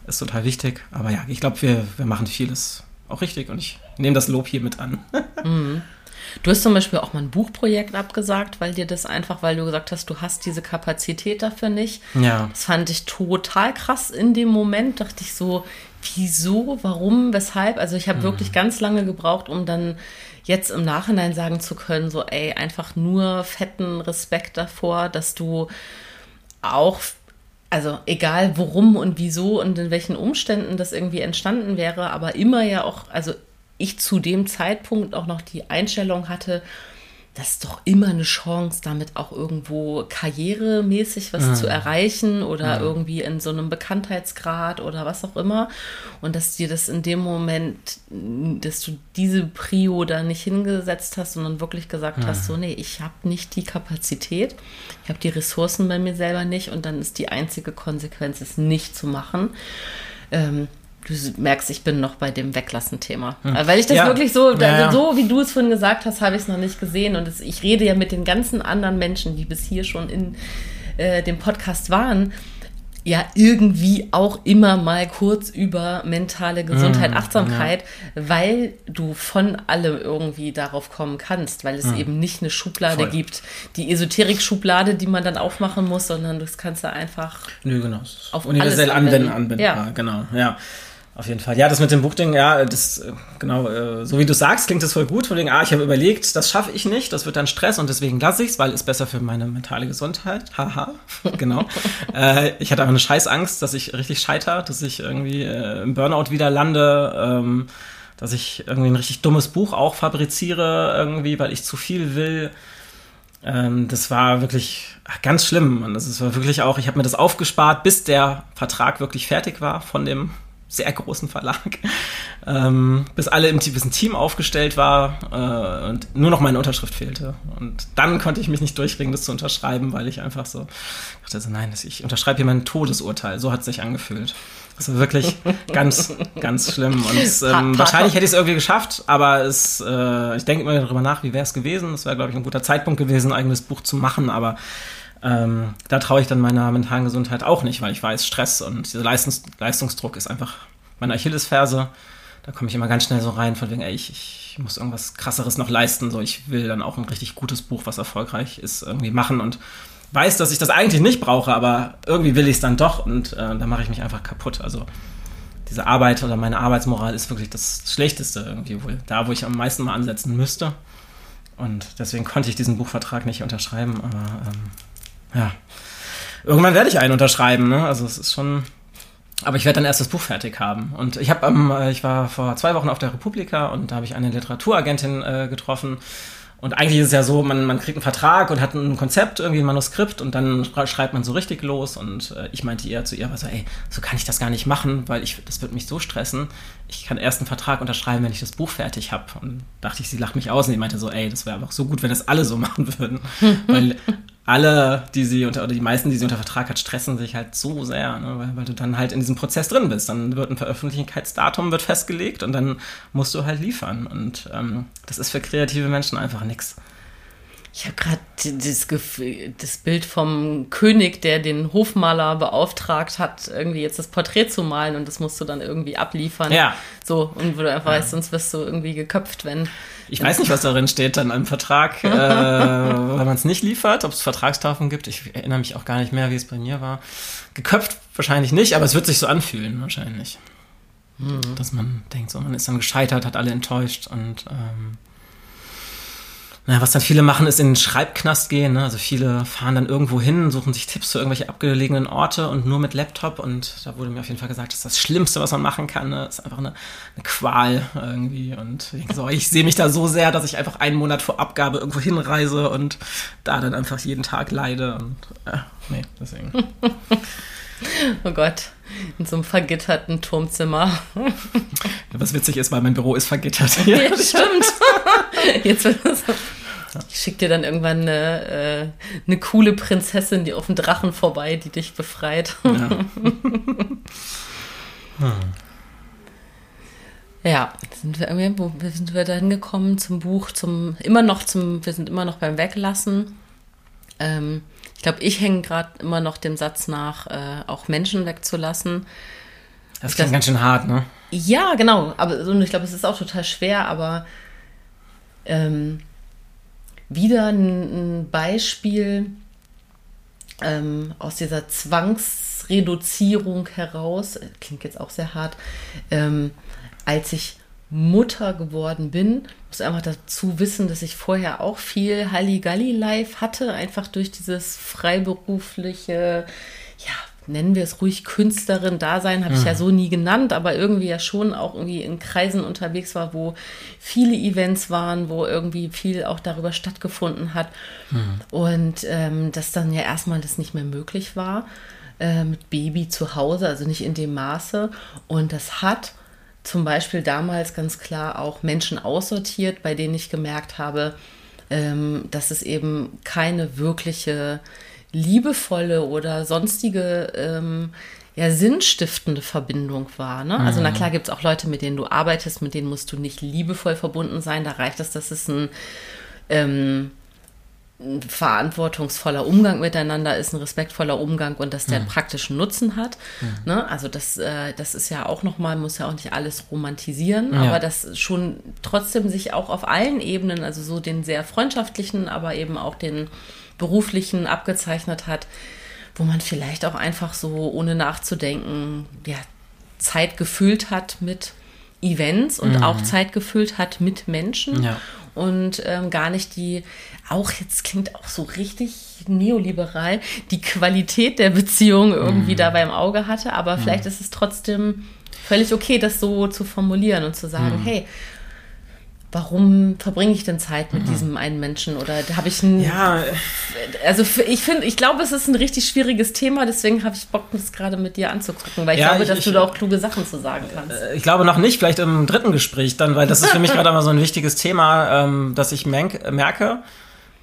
ist total wichtig. Aber ja, ich glaube, wir, wir machen vieles auch richtig und ich nehme das Lob hier mit an. mhm. Du hast zum Beispiel auch mal ein Buchprojekt abgesagt, weil dir das einfach, weil du gesagt hast, du hast diese Kapazität dafür nicht. Ja. Das fand ich total krass in dem Moment. Dachte ich so, wieso, warum, weshalb? Also ich habe mhm. wirklich ganz lange gebraucht, um dann jetzt im Nachhinein sagen zu können, so, ey, einfach nur fetten Respekt davor, dass du auch also egal worum und wieso und in welchen Umständen das irgendwie entstanden wäre, aber immer ja auch, also ich zu dem Zeitpunkt auch noch die Einstellung hatte, das ist doch immer eine Chance, damit auch irgendwo karrieremäßig was mhm. zu erreichen oder mhm. irgendwie in so einem Bekanntheitsgrad oder was auch immer. Und dass dir das in dem Moment, dass du diese Prio da nicht hingesetzt hast, sondern wirklich gesagt mhm. hast, so, nee, ich habe nicht die Kapazität, ich habe die Ressourcen bei mir selber nicht und dann ist die einzige Konsequenz, es nicht zu machen. Ähm, du merkst, ich bin noch bei dem Weglassen-Thema. Hm. Weil ich das ja. wirklich so, also ja, so wie du es vorhin gesagt hast, habe ich es noch nicht gesehen. Und das, ich rede ja mit den ganzen anderen Menschen, die bis hier schon in äh, dem Podcast waren, ja irgendwie auch immer mal kurz über mentale Gesundheit, mm, Achtsamkeit, ja. weil du von allem irgendwie darauf kommen kannst, weil es mm. eben nicht eine Schublade Voll. gibt, die Esoterik-Schublade, die man dann aufmachen muss, sondern das kannst du einfach Nö, genau. auf universell anwenden, anwenden. Ja. genau, ja. Auf jeden Fall. Ja, das mit dem Buchding, ja, das, äh, genau, äh, so wie du sagst, klingt das voll gut. Von wegen, ah, ich habe überlegt, das schaffe ich nicht, das wird dann Stress und deswegen lasse ich es, weil es besser für meine mentale Gesundheit. Haha, genau. äh, ich hatte aber eine Scheißangst, dass ich richtig scheiter, dass ich irgendwie äh, im Burnout wieder lande, ähm, dass ich irgendwie ein richtig dummes Buch auch fabriziere, irgendwie, weil ich zu viel will. Ähm, das war wirklich ganz schlimm. Und das war wirklich auch, ich habe mir das aufgespart, bis der Vertrag wirklich fertig war von dem sehr großen Verlag, ähm, bis alle im bis ein Team aufgestellt war äh, und nur noch meine Unterschrift fehlte. Und dann konnte ich mich nicht durchringen, das zu unterschreiben, weil ich einfach so dachte, so, nein, ich unterschreibe hier mein Todesurteil. So hat es sich angefühlt. Das war wirklich ganz, ganz schlimm. Und ähm, wahrscheinlich hätte ich es irgendwie geschafft, aber es, äh, ich denke immer darüber nach, wie wäre es gewesen. Es wäre, glaube ich, ein guter Zeitpunkt gewesen, ein eigenes Buch zu machen, aber ähm, da traue ich dann meiner mentalen Gesundheit auch nicht, weil ich weiß, Stress und dieser Leistungs Leistungsdruck ist einfach meine Achillesferse. Da komme ich immer ganz schnell so rein, von wegen, ey, ich, ich muss irgendwas krasseres noch leisten. So, ich will dann auch ein richtig gutes Buch, was erfolgreich ist, irgendwie machen und weiß, dass ich das eigentlich nicht brauche, aber irgendwie will ich es dann doch und äh, da mache ich mich einfach kaputt. Also diese Arbeit oder meine Arbeitsmoral ist wirklich das Schlechteste irgendwie, wohl da, wo ich am meisten mal ansetzen müsste. Und deswegen konnte ich diesen Buchvertrag nicht unterschreiben, aber ähm, ja, irgendwann werde ich einen unterschreiben. Ne? Also es ist schon, aber ich werde dann erst das Buch fertig haben. Und ich habe, ähm, ich war vor zwei Wochen auf der Republika und da habe ich eine Literaturagentin äh, getroffen und eigentlich ist es ja so, man, man kriegt einen Vertrag und hat ein Konzept, irgendwie ein Manuskript und dann schreibt man so richtig los. Und äh, ich meinte eher zu ihr, also, ey, so kann ich das gar nicht machen, weil ich, das wird mich so stressen. Ich kann erst einen Vertrag unterschreiben, wenn ich das Buch fertig habe. Und dachte ich, sie lacht mich aus und sie meinte so, ey, das wäre einfach so gut, wenn das alle so machen würden. weil alle, die sie unter, oder die meisten, die sie unter Vertrag hat, stressen sich halt so sehr, ne? weil, weil, du dann halt in diesem Prozess drin bist. Dann wird ein Veröffentlichungsdatum wird festgelegt und dann musst du halt liefern. Und ähm, das ist für kreative Menschen einfach nichts. Ich habe gerade das, das, Bild vom König, der den Hofmaler beauftragt hat, irgendwie jetzt das Porträt zu malen und das musst du dann irgendwie abliefern. Ja. So, und wo du einfach ja. weißt, sonst wirst du irgendwie geköpft, wenn. Ich weiß nicht, was darin steht dann im Vertrag, äh, weil man es nicht liefert, ob es Vertragstafeln gibt. Ich erinnere mich auch gar nicht mehr, wie es bei mir war. Geköpft wahrscheinlich nicht, aber es wird sich so anfühlen, wahrscheinlich. Mhm. Dass man denkt, so, man ist dann gescheitert, hat alle enttäuscht und ähm, naja, was dann viele machen, ist in den Schreibknast gehen. Ne? Also viele fahren dann irgendwo hin, suchen sich Tipps für irgendwelche abgelegenen Orte und nur mit Laptop. Und da wurde mir auf jeden Fall gesagt, das ist das Schlimmste, was man machen kann. Ne? Das ist einfach eine, eine Qual irgendwie. Und ich, so, ich sehe mich da so sehr, dass ich einfach einen Monat vor Abgabe irgendwo hinreise und da dann einfach jeden Tag leide. Und äh, nee, deswegen. Oh Gott, in so einem vergitterten Turmzimmer. Was witzig ist, weil mein Büro ist vergittert. Ja, stimmt. Jetzt wird das ich schicke dir dann irgendwann eine, äh, eine coole Prinzessin, die auf dem Drachen vorbei, die dich befreit. Ja. hm. Ja, sind wir irgendwie, wo sind wir da hingekommen zum Buch, zum, immer noch zum, wir sind immer noch beim Weglassen. Ähm, ich glaube, ich hänge gerade immer noch dem Satz nach, äh, auch Menschen wegzulassen. Das klingt das, ganz schön hart, ne? Ja, genau. Aber ich glaube, es ist auch total schwer, aber ähm, wieder ein, Beispiel ähm, aus dieser Zwangsreduzierung heraus, klingt jetzt auch sehr hart, ähm, als ich Mutter geworden bin, muss einfach dazu wissen, dass ich vorher auch viel Halligalli live hatte, einfach durch dieses freiberufliche, ja, nennen wir es ruhig Künstlerin-Dasein, habe ich ja so nie genannt, aber irgendwie ja schon auch irgendwie in Kreisen unterwegs war, wo viele Events waren, wo irgendwie viel auch darüber stattgefunden hat. Und ähm, dass dann ja erstmal das nicht mehr möglich war äh, mit Baby zu Hause, also nicht in dem Maße. Und das hat zum Beispiel damals ganz klar auch Menschen aussortiert, bei denen ich gemerkt habe, ähm, dass es eben keine wirkliche liebevolle oder sonstige ähm, ja, sinnstiftende Verbindung war. Ne? Also na klar gibt es auch Leute, mit denen du arbeitest, mit denen musst du nicht liebevoll verbunden sein. Da reicht es, dass es ein, ähm, ein verantwortungsvoller Umgang miteinander ist, ein respektvoller Umgang und dass der einen praktischen Nutzen hat. Ne? Also das, äh, das ist ja auch nochmal, muss ja auch nicht alles romantisieren, Ja. aber das schon trotzdem sich auch auf allen Ebenen, also so den sehr freundschaftlichen, aber eben auch den beruflichen abgezeichnet hat, wo man vielleicht auch einfach so, ohne nachzudenken, ja, Zeit gefüllt hat mit Events und auch Zeit gefüllt hat mit Menschen Ja. Und ähm, gar nicht die, auch jetzt klingt auch so richtig neoliberal, die Qualität der Beziehung irgendwie dabei im Auge hatte, aber vielleicht ist es trotzdem völlig okay, das so zu formulieren und zu sagen, hey, warum verbringe ich denn Zeit mit diesem einen Menschen oder habe ich ein, Ja, also für, ich finde, ich glaube, es ist ein richtig schwieriges Thema, deswegen habe ich Bock, das gerade mit dir anzugucken, weil ich Ja, glaube, ich- dass ich- du da auch kluge Sachen zu sagen kannst. ich glaube noch nicht, vielleicht im dritten Gespräch dann, weil das ist für mich gerade mal so ein wichtiges Thema, ähm, dass ich merk, merke.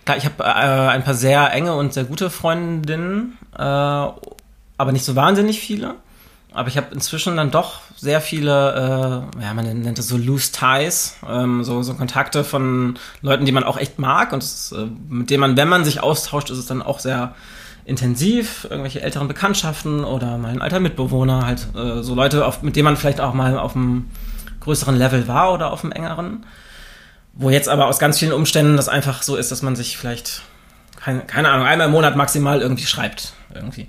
Klar, ich habe äh, ein paar sehr enge und sehr gute Freundinnen, äh, aber nicht so wahnsinnig viele. Aber ich habe inzwischen dann doch sehr viele, äh, ja, man nennt es so loose ties, ähm, so, so Kontakte von Leuten, die man auch echt mag und ist, äh, mit denen man, wenn man sich austauscht, ist es dann auch sehr intensiv, irgendwelche älteren Bekanntschaften oder mal ein alter Mitbewohner, halt äh, so Leute, auf, mit denen man vielleicht auch mal auf einem größeren Level war oder auf einem engeren. Wo jetzt aber aus ganz vielen Umständen das einfach so ist, dass man sich vielleicht, keine, keine Ahnung, einmal im Monat maximal irgendwie schreibt. Irgendwie.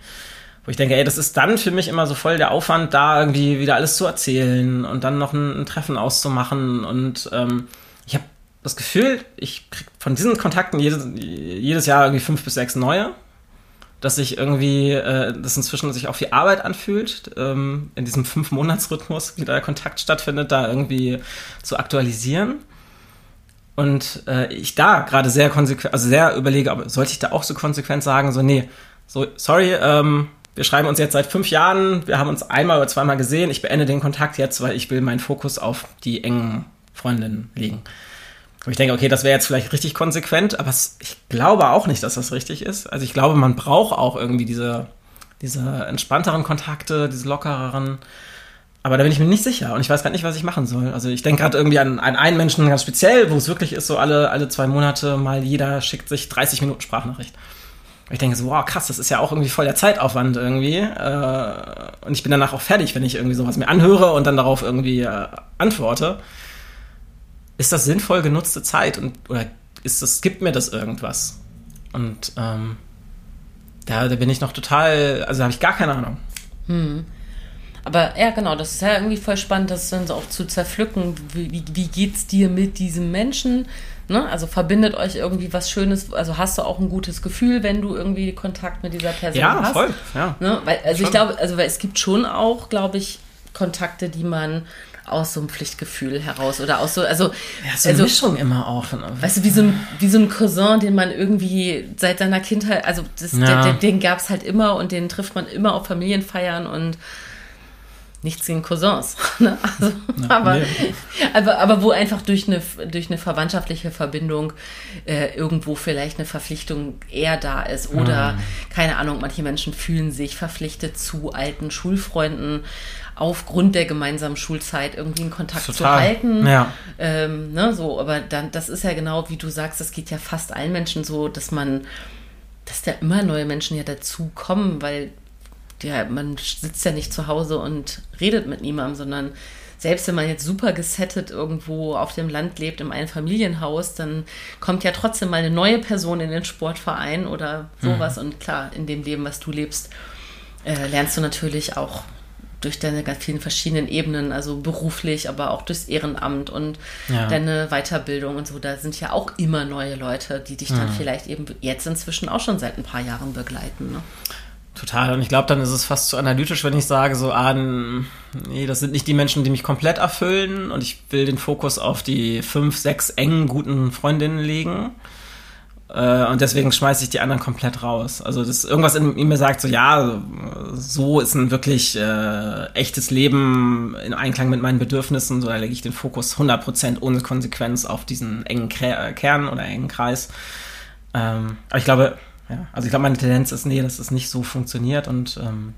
Wo ich denke, ey, das ist dann für mich immer so voll der Aufwand, da irgendwie wieder alles zu erzählen und dann noch ein, ein Treffen auszumachen. Und ähm, ich habe das Gefühl, ich krieg von diesen Kontakten jedes, jedes Jahr irgendwie fünf bis sechs neue. Dass sich irgendwie, äh, das inzwischen sich auch viel Arbeit anfühlt, ähm, in diesem Fünf-Monats-Rhythmus, wie der Kontakt stattfindet, da irgendwie zu aktualisieren. Und äh, ich da gerade sehr konsequent, also sehr überlege, aber sollte ich da auch so konsequent sagen, so, nee, so, sorry, ähm, wir schreiben uns jetzt seit fünf Jahren, wir haben uns einmal oder zweimal gesehen, ich beende den Kontakt jetzt, weil ich will meinen Fokus auf die engen Freundinnen legen. Und ich denke, okay, das wäre jetzt vielleicht richtig konsequent, aber ich glaube auch nicht, dass das richtig ist. Also ich glaube, man braucht auch irgendwie diese, diese entspannteren Kontakte, diese lockereren. Aber da bin ich mir nicht sicher und ich weiß gar nicht, was ich machen soll. Also ich denke gerade irgendwie an, an einen Menschen ganz speziell, wo es wirklich ist, so alle, alle zwei Monate mal jeder schickt sich 30 Minuten Sprachnachricht. Ich denke so, wow, krass, das ist ja auch irgendwie voll der Zeitaufwand irgendwie. Äh, und ich bin danach auch fertig, wenn ich irgendwie sowas mir anhöre und dann darauf irgendwie äh, antworte. Ist das sinnvoll genutzte Zeit und oder ist das, gibt mir das irgendwas? Und ähm, da, da bin ich noch total, also da habe ich gar keine Ahnung. Aber ja, genau, das ist ja irgendwie voll spannend, das dann so auch zu zerpflücken. Wie, wie geht's dir mit diesem Menschen? Ne? Also verbindet euch irgendwie was Schönes? Also hast du auch ein gutes Gefühl, wenn du irgendwie Kontakt mit dieser Person Ja, hast? voll. Ja. Ne? Weil, also ich Schon. glaube, also weil es gibt schon auch, glaube ich, Kontakte, die man aus so einem Pflichtgefühl heraus oder aus so, also, Ja, so also eine Mischung immer auch. Weißt du, wie so, ein, wie so ein Cousin, den man irgendwie seit seiner Kindheit, also das, Ja. der, der, den gab es halt immer und den trifft man immer auf Familienfeiern und nichts gegen Cousins. Ne? Also, aber, nee. aber, aber wo einfach durch eine, durch eine verwandtschaftliche Verbindung äh, irgendwo vielleicht eine Verpflichtung eher da ist. Oder, Mhm. keine Ahnung, manche Menschen fühlen sich verpflichtet zu alten Schulfreunden aufgrund der gemeinsamen Schulzeit irgendwie einen Kontakt zu Total. halten. Ja. Ähm, ne, so, aber dann, das ist ja genau, wie du sagst, das geht ja fast allen Menschen so, dass man, dass da immer neue Menschen ja dazu kommen, weil ja, man sitzt ja nicht zu Hause und redet mit niemandem, sondern selbst wenn man jetzt super gesettet irgendwo auf dem Land lebt, im Einfamilienhaus, dann kommt ja trotzdem mal eine neue Person in den Sportverein oder sowas. Und klar, in dem Leben, was du lebst, äh, lernst du natürlich auch durch deine ganz vielen verschiedenen Ebenen, also beruflich, aber auch durchs Ehrenamt und Ja. deine Weiterbildung und so. Da sind ja auch immer neue Leute, die dich dann Mhm. vielleicht eben jetzt inzwischen auch schon seit ein paar Jahren begleiten. Ne? Total. Und ich glaube, dann ist es fast zu analytisch, wenn ich sage, so, ah, nee, das sind nicht die Menschen, die mich komplett erfüllen und ich will den Fokus auf die fünf, sechs engen, guten Freundinnen legen. Äh, und deswegen schmeiße ich die anderen komplett raus. Also das irgendwas in, in mir sagt so, ja, so ist ein wirklich äh, echtes Leben in Einklang mit meinen Bedürfnissen. So da lege ich den Fokus 100% ohne Konsequenz auf diesen engen Kern oder engen Kreis. Ähm, aber ich glaube, ja, also ich glaube, meine Tendenz ist, nee, dass es nicht so funktioniert und ähm,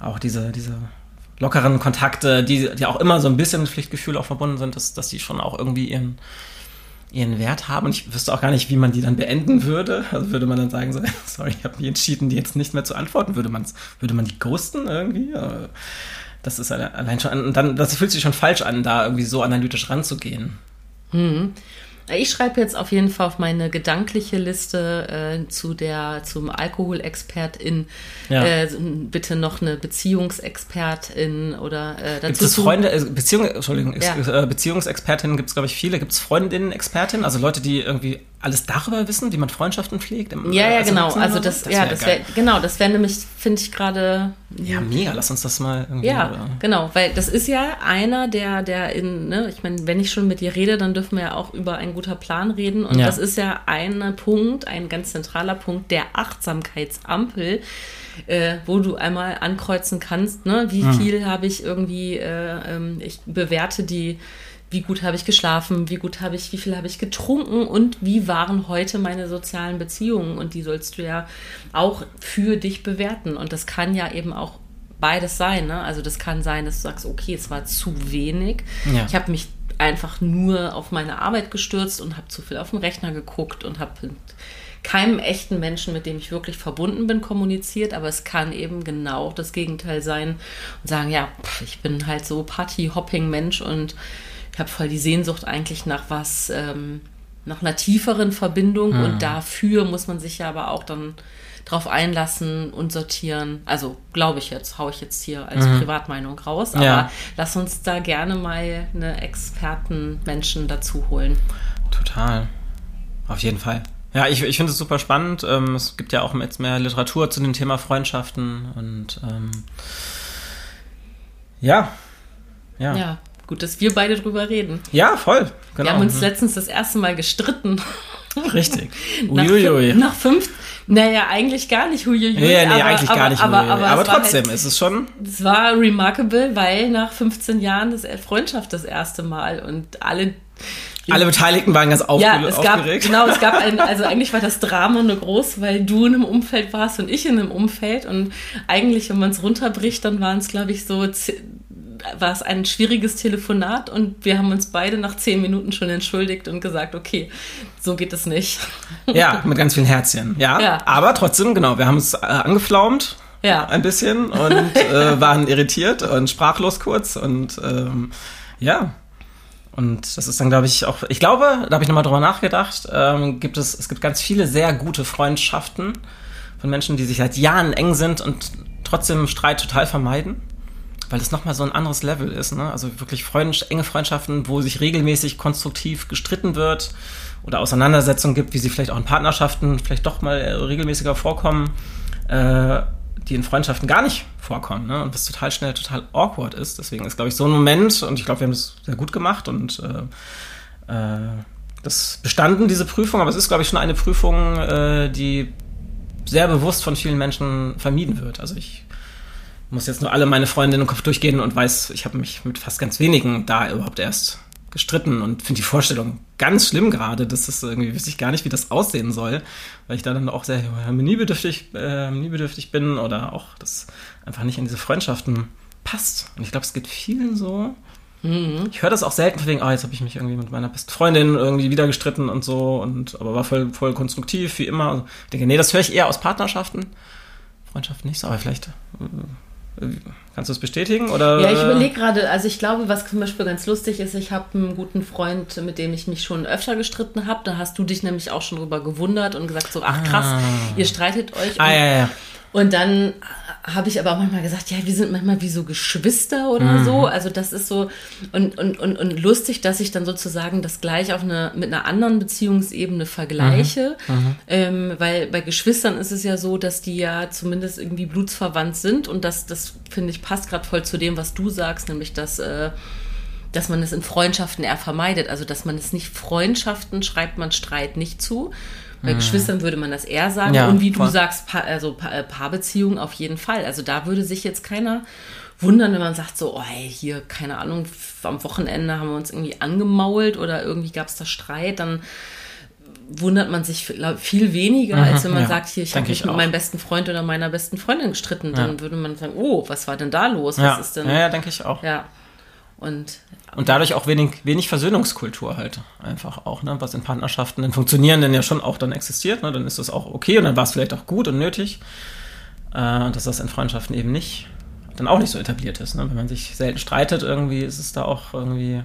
auch diese, diese lockeren Kontakte, die, die auch immer so ein bisschen mit Pflichtgefühl auch verbunden sind, dass, dass die schon auch irgendwie ihren, ihren Wert haben. Und ich wüsste auch gar nicht, wie man die dann beenden würde. Also würde man dann sagen, so, sorry, ich habe mich entschieden, die jetzt nicht mehr zu antworten. Würde, man's, würde man die ghosten irgendwie? Das ist allein schon, dann, das fühlt sich schon falsch an, da irgendwie so analytisch ranzugehen. Mhm. Ich schreibe jetzt auf jeden Fall auf meine gedankliche Liste äh, zu der zum Alkoholexpertin ja. äh, bitte noch eine Beziehungsexpertin oder äh, dazu. Gibt es Freunde, äh, Beziehung, Entschuldigung, ja. Äh, Beziehungsexpertinnen gibt es glaube ich viele. Gibt es Freundinnen-Expertinnen, also Leute, die irgendwie alles darüber wissen, wie man Freundschaften pflegt? Im, ja, ja, also genau. Also das, das ja, das wäre genau, das wäre nämlich, finde ich gerade. Ja, mega. Lass uns das mal irgendwie. Ja, oder? genau, weil das ist ja einer, der, der in, ne, ich meine, wenn ich schon mit dir rede, dann dürfen wir ja auch über einen guter Plan reden. Und ja. das ist ja ein Punkt, ein ganz zentraler Punkt der Achtsamkeitsampel. Äh, wo du einmal ankreuzen kannst, ne? wie hm. viel habe ich irgendwie, äh, ähm, ich bewerte die wie gut habe ich geschlafen, wie gut habe ich, wie viel habe ich getrunken und wie waren heute meine sozialen Beziehungen und die sollst du ja auch für dich bewerten und das kann ja eben auch beides sein, ne? Also das kann sein, dass du sagst, okay, es war zu wenig. Ja. Ich habe mich einfach nur auf meine Arbeit gestürzt und habe zu viel auf dem Rechner geguckt und habe mit keinem echten Menschen, mit dem ich wirklich verbunden bin, kommuniziert, aber es kann eben genau das Gegenteil sein und sagen, ja, pff, ich bin halt so Party-Hopping-Mensch und habe voll die Sehnsucht eigentlich nach was, ähm, nach einer tieferen Verbindung mhm. und dafür muss man sich ja aber auch dann drauf einlassen und sortieren. Also glaube ich jetzt, haue ich jetzt hier als mhm. Privatmeinung raus, aber ja. lass uns da gerne mal eine Expertenmenschen dazu holen. Total. Auf jeden Fall. Ja, ich, ich finde es super spannend. Ähm, es gibt ja auch jetzt mehr Literatur zu dem Thema Freundschaften und ähm, ja. Ja. ja. Gut, dass wir beide drüber reden. Ja, voll. Genau. Wir haben uns mhm. letztens das erste Mal gestritten. Richtig. Uiuiui. nach, fünf, naja, eigentlich gar nicht huiuiui. Nee, nee, aber, eigentlich aber, gar nicht. Aber, aber, aber trotzdem halt, ist es schon. Es war remarkable, weil nach 15 Jahren das Freundschaft das erste Mal und alle alle Beteiligten waren ganz aufge ja, es gab, Genau, es gab ein, also eigentlich war das Drama nur groß, weil du in einem Umfeld warst und ich in einem Umfeld und eigentlich, wenn man es runterbricht, dann waren es, glaube ich, so war es ein schwieriges Telefonat und wir haben uns beide nach zehn Minuten schon entschuldigt und gesagt, okay, so geht es nicht. Ja, mit ganz vielen Herzchen. Ja, ja. aber trotzdem, genau, wir haben es äh, angeflaumt. Ja. Ein bisschen und äh, waren irritiert und sprachlos kurz und ähm, ja. Und das ist dann, glaube ich, auch, ich glaube, da habe ich nochmal drüber nachgedacht, ähm, gibt es, es gibt ganz viele sehr gute Freundschaften von Menschen, die sich seit Jahren eng sind und trotzdem Streit total vermeiden weil das nochmal so ein anderes Level ist. Ne? Also wirklich Freund, enge Freundschaften, wo sich regelmäßig konstruktiv gestritten wird oder Auseinandersetzungen gibt, wie sie vielleicht auch in Partnerschaften vielleicht doch mal äh, regelmäßiger vorkommen, äh, die in Freundschaften gar nicht vorkommen. Ne? Und was total schnell total awkward ist. Deswegen ist, glaube ich, so ein Moment, und ich glaube, wir haben das sehr gut gemacht und äh, äh, das bestanden, diese Prüfung, aber es ist, glaube ich, schon eine Prüfung, äh, die sehr bewusst von vielen Menschen vermieden wird. Also ich muss jetzt nur alle meine Freunde in den Kopf durchgehen und weiß, ich habe mich mit fast ganz wenigen da überhaupt erst gestritten und finde die Vorstellung ganz schlimm gerade. Das ist irgendwie, weiß ich gar nicht, wie das aussehen soll, weil ich da dann auch sehr harmoniebedürftig, äh, harmoniebedürftig bin oder auch das einfach nicht in diese Freundschaften passt. Und ich glaube, es geht vielen so. Mhm. Ich höre das auch selten wegen, ah, jetzt habe ich mich irgendwie mit meiner besten Freundin irgendwie wieder gestritten und so, und aber war voll, voll konstruktiv, wie immer. Also ich denke, nee, das höre ich eher aus Partnerschaften. Freundschaften nicht so, aber vielleicht. Äh, Kannst du es bestätigen? Oder? Ja, ich überlege gerade, also ich glaube, was zum Beispiel ganz lustig ist, ich habe einen guten Freund, mit dem ich mich schon öfter gestritten habe. Da hast du dich nämlich auch schon drüber gewundert und gesagt, so, ach krass, ah. ihr streitet euch. Ah, und, ja, ja. und dann habe ich aber auch manchmal gesagt, ja, wir sind manchmal wie so Geschwister oder Mhm. so. Also das ist so und, und, und, und lustig, dass ich dann sozusagen das gleich auf eine, mit einer anderen Beziehungsebene vergleiche. Mhm. Ähm, weil bei Geschwistern ist es ja so, dass die ja zumindest irgendwie blutsverwandt sind und das, das finde ich, passt gerade voll zu dem, was du sagst, nämlich dass, äh, dass man es in Freundschaften eher vermeidet. Also dass man es nicht Freundschaften schreibt man Streit nicht zu. Bei Geschwistern würde man das eher sagen. Mhm. Ja, und wie du voll. sagst, pa also pa äh, Paarbeziehungen auf jeden Fall. Also da würde sich jetzt keiner wundern, wenn man sagt so, oh, ey, hier, keine Ahnung, am Wochenende haben wir uns irgendwie angemault oder irgendwie gab es da Streit, dann wundert man sich viel weniger, als wenn man Mhm, ja, sagt, hier, ich habe mich ich mit meinem besten Freund oder meiner besten Freundin gestritten. Dann würde man sagen, oh, was war denn da los? Ja, Was ist denn? ja, ja denke ich auch. ja. Und Und dadurch auch wenig, wenig Versöhnungskultur halt einfach auch, ne? was in Partnerschaften, in Funktionierenden ja schon auch dann existiert. Ne? Dann ist das auch okay und dann war es vielleicht auch gut und nötig. Äh, dass das in Freundschaften eben nicht, dann auch nicht so etabliert ist. Ne? Wenn man sich selten streitet, irgendwie ist es da auch irgendwie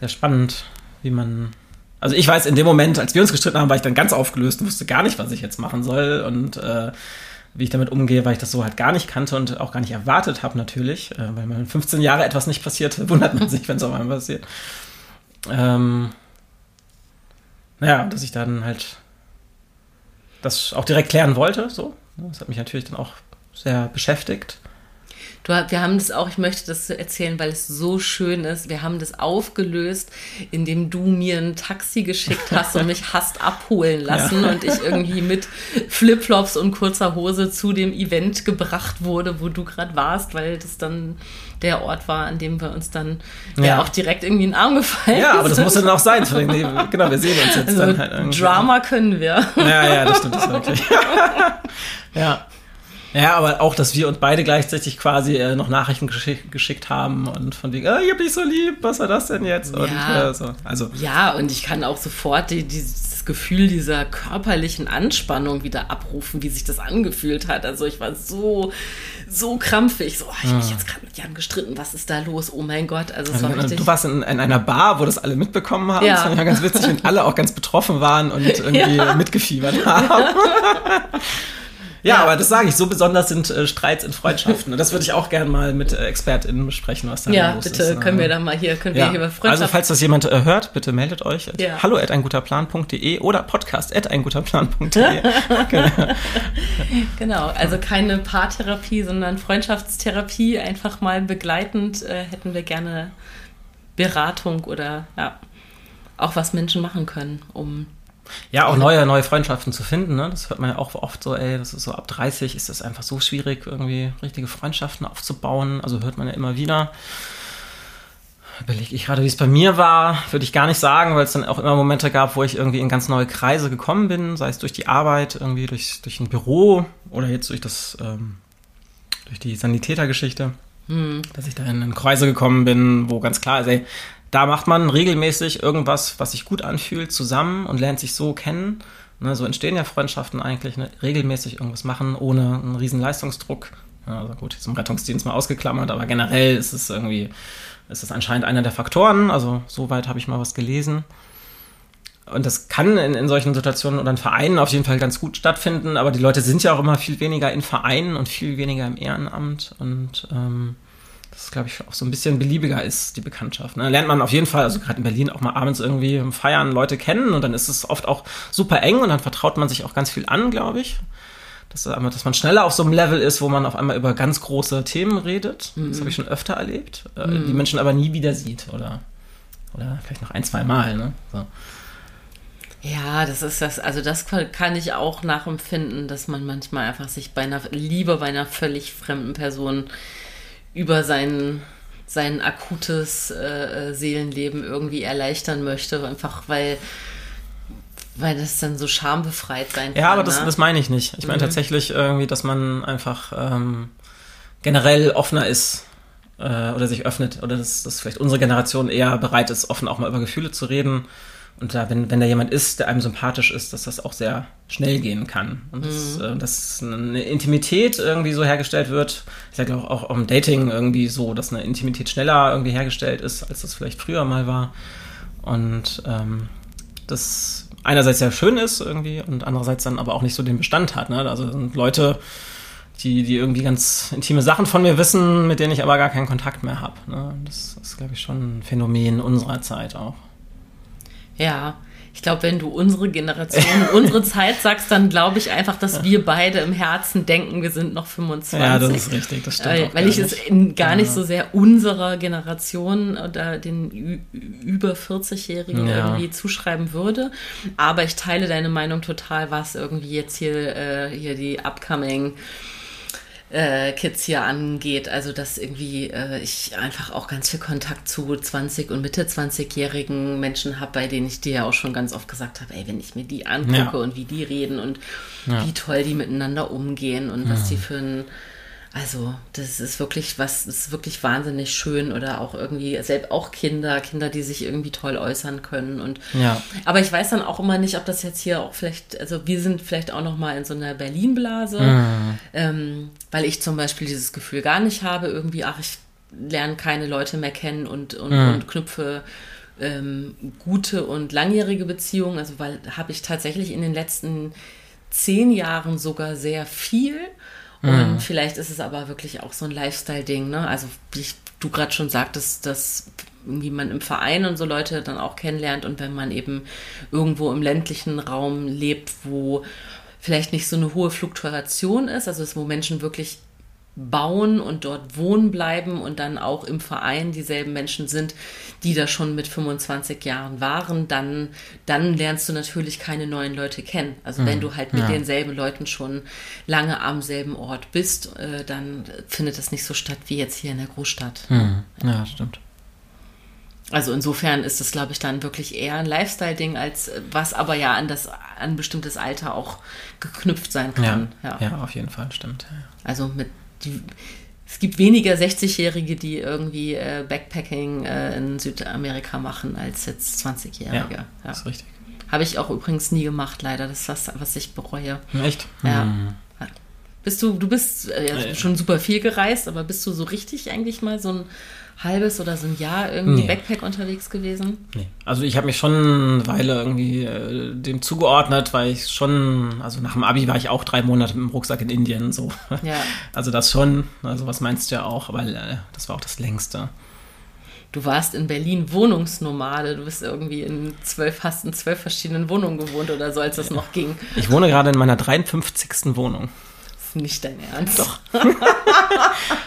sehr spannend, wie man. Also ich weiß, in dem Moment, als wir uns gestritten haben, war ich dann ganz aufgelöst und wusste gar nicht, was ich jetzt machen soll und äh, wie ich damit umgehe, weil ich das so halt gar nicht kannte und auch gar nicht erwartet habe natürlich. Äh, weil man 15 Jahre etwas nicht passiert, wundert man sich, wenn es auf einmal passiert. Ähm, naja, dass ich dann halt das auch direkt klären wollte, so. Das hat mich natürlich dann auch sehr beschäftigt. Du, wir haben das auch, ich möchte das erzählen, weil es so schön ist. Wir haben das aufgelöst, indem du mir ein Taxi geschickt hast und mich hast abholen lassen und ich irgendwie mit Flipflops und kurzer Hose zu dem Event gebracht wurde, wo du gerade warst, weil das dann der Ort war, an dem wir uns dann ja, Ja. auch direkt irgendwie in den Arm gefallen Ja, aber das sind. muss dann auch sein. Genau, wir sehen uns jetzt also dann halt irgendwie. Drama können wir. Ja, ja, das stimmt, das wirklich. ja. Ja, aber auch, dass wir uns beide gleichzeitig quasi äh, noch Nachrichten geschick, geschickt haben und von wegen, ah, ich hab dich so lieb, was war das denn jetzt? Und Ja. äh, so. Also, Ja, und ich kann auch sofort die, dieses Gefühl dieser körperlichen Anspannung wieder abrufen, wie sich das angefühlt hat. Also ich war so, so krampfig. So, oh, ich hab mich jetzt gerade mit Jan gestritten. Was ist da los? Oh mein Gott. Also es war also, richtig. du warst in, in einer Bar, wo das alle mitbekommen haben. Ja. Das war ja ganz witzig und alle auch ganz betroffen waren und irgendwie Ja. mitgefiebert haben. Ja, aber das sage ich, so besonders sind äh, Streits in Freundschaften. Und das würde ich auch gerne mal mit äh, ExpertInnen besprechen, was da ja, los bitte, ist. können wir da mal hier, können wir Ja. hier über Also Freundschaft. falls das jemand äh, hört, bitte meldet euch. at Ja. Hallo at einguterplan.de oder podcast at einguterplan.de. genau, also keine Paartherapie, sondern Freundschaftstherapie. Einfach mal begleitend äh, hätten wir gerne Beratung oder ja, auch was Menschen machen können, um ja, auch neue, neue Freundschaften zu finden. Ne? Das hört man ja auch oft so, ey, das ist so ab 30 ist das einfach so schwierig, irgendwie richtige Freundschaften aufzubauen. Also hört man ja immer wieder. Überlege ich gerade, wie es bei mir war, würde ich gar nicht sagen, weil es dann auch immer Momente gab, wo ich irgendwie in ganz neue Kreise gekommen bin, sei es durch die Arbeit, irgendwie durch, durch ein Büro oder jetzt durch das, ähm, durch die Sanitätergeschichte, dass ich da in Kreise gekommen bin, wo ganz klar ist, ey, da macht man regelmäßig irgendwas, was sich gut anfühlt, zusammen und lernt sich so kennen. Ne, so entstehen ja Freundschaften eigentlich, ne? regelmäßig irgendwas machen, ohne einen riesen Leistungsdruck. Also gut, zum Rettungsdienst mal ausgeklammert, aber generell ist es irgendwie, ist es anscheinend einer der Faktoren. Also soweit habe ich mal was gelesen. Und das kann in, in solchen Situationen oder in Vereinen auf jeden Fall ganz gut stattfinden, aber die Leute sind ja auch immer viel weniger in Vereinen und viel weniger im Ehrenamt und ähm, das, glaube ich, auch so ein bisschen beliebiger ist, die Bekanntschaft. Ne? Lernt man auf jeden Fall, also gerade in Berlin, auch mal abends irgendwie im Feiern Leute kennen und dann ist es oft auch super eng und dann vertraut man sich auch ganz viel an, glaube ich. Dass, einmal, dass man schneller auf so einem Level ist, wo man auf einmal über ganz große Themen redet. Das habe ich schon öfter erlebt. Äh, Die Menschen aber nie wieder sieht oder, oder vielleicht noch ein, zwei Mal. Ne? So. Ja, das ist das, also das kann ich auch nachempfinden, dass man manchmal einfach sich bei einer, lieber bei einer völlig fremden Person über sein, sein akutes äh, Seelenleben irgendwie erleichtern möchte, einfach weil, weil das dann so schambefreit sein kann. Ja, aber das, ne? das meine ich nicht. Ich meine tatsächlich irgendwie, dass man einfach ähm, generell offener ist äh, oder sich öffnet oder dass, dass vielleicht unsere Generation eher bereit ist, offen auch mal über Gefühle zu reden. Und da, wenn, wenn da jemand ist, der einem sympathisch ist, dass das auch sehr schnell gehen kann. Und das, äh, dass eine Intimität irgendwie so hergestellt wird. Ich sage auch, auch im Dating irgendwie so, dass eine Intimität schneller irgendwie hergestellt ist, als das vielleicht früher mal war. Und ähm, das einerseits sehr schön ist irgendwie und andererseits dann aber auch nicht so den Bestand hat. Ne? Also sind Leute, die, die irgendwie ganz intime Sachen von mir wissen, mit denen ich aber gar keinen Kontakt mehr habe. Ne? Das ist, glaube ich, schon ein Phänomen unserer Zeit auch. Ja, ich glaube, wenn du unsere Generation, unsere Zeit sagst, dann glaube ich einfach, dass wir beide im Herzen denken, wir sind noch 25. Ja, das ist richtig, das stimmt. Äh, weil ich es gar nicht ja. so sehr unserer Generation oder den über 40-Jährigen ja. irgendwie zuschreiben würde. Aber ich teile deine Meinung total, was irgendwie jetzt hier, äh, hier die upcoming äh, Kids hier angeht. Also, dass irgendwie äh, ich einfach auch ganz viel Kontakt zu 20- und Mitte 20-jährigen Menschen habe, bei denen ich dir ja auch schon ganz oft gesagt habe, ey, wenn ich mir die angucke ja. und wie die reden und ja. wie toll die miteinander umgehen und was die für ein also, das ist wirklich was, ist wirklich wahnsinnig schön oder auch irgendwie, selbst auch Kinder, Kinder, die sich irgendwie toll äußern können und, ja. aber ich weiß dann auch immer nicht, ob das jetzt hier auch vielleicht, also wir sind vielleicht auch noch mal in so einer Berlin-Blase, mhm. ähm, weil ich zum Beispiel dieses Gefühl gar nicht habe, irgendwie, ach, ich lerne keine Leute mehr kennen und, und, mhm. und knüpfe ähm, gute und langjährige Beziehungen, also weil habe ich tatsächlich in den letzten zehn Jahren sogar sehr viel und mhm. vielleicht ist es aber wirklich auch so ein Lifestyle-Ding, ne? Also wie ich, du gerade schon sagtest, dass wie man im Verein und so Leute dann auch kennenlernt und wenn man eben irgendwo im ländlichen Raum lebt, wo vielleicht nicht so eine hohe Fluktuation ist, also wo Menschen wirklich bauen und dort wohnen bleiben und dann auch im Verein dieselben Menschen sind, die da schon mit 25 Jahren waren, dann, dann lernst du natürlich keine neuen Leute kennen. Also mhm. wenn du halt mit ja. denselben Leuten schon lange am selben Ort bist, äh, dann findet das nicht so statt wie jetzt hier in der Großstadt. Mhm. Ja, stimmt. Also insofern ist das, glaube ich, dann wirklich eher ein Lifestyle-Ding, als was aber ja an das an bestimmtes Alter auch geknüpft sein kann. Ja, ja. ja auf jeden Fall, stimmt. Also mit die, es gibt weniger 60-Jährige, die irgendwie äh, Backpacking äh, in Südamerika machen, als jetzt 20-Jährige. Ja, ja, ist richtig. Habe ich auch übrigens nie gemacht, leider. Das ist was, was ich bereue. Echt? Ja. Hm. Bist du, du bist äh, schon super viel gereist, aber bist du so richtig eigentlich mal so ein halbes oder so ein Jahr irgendwie nee. Backpack unterwegs gewesen? Nee. Also ich habe mich schon eine Weile irgendwie äh, dem zugeordnet, weil ich schon, also nach dem Abi war ich auch drei Monate mit dem Rucksack in Indien so. Ja. Also das schon, also was meinst du ja auch, aber äh, das war auch das längste. Du warst in Berlin Wohnungsnomade, du bist irgendwie in zwölf, hast in zwölf verschiedenen Wohnungen gewohnt oder so, als das noch ging. Ich wohne gerade in meiner 53. Wohnung nicht dein Ernst. Doch.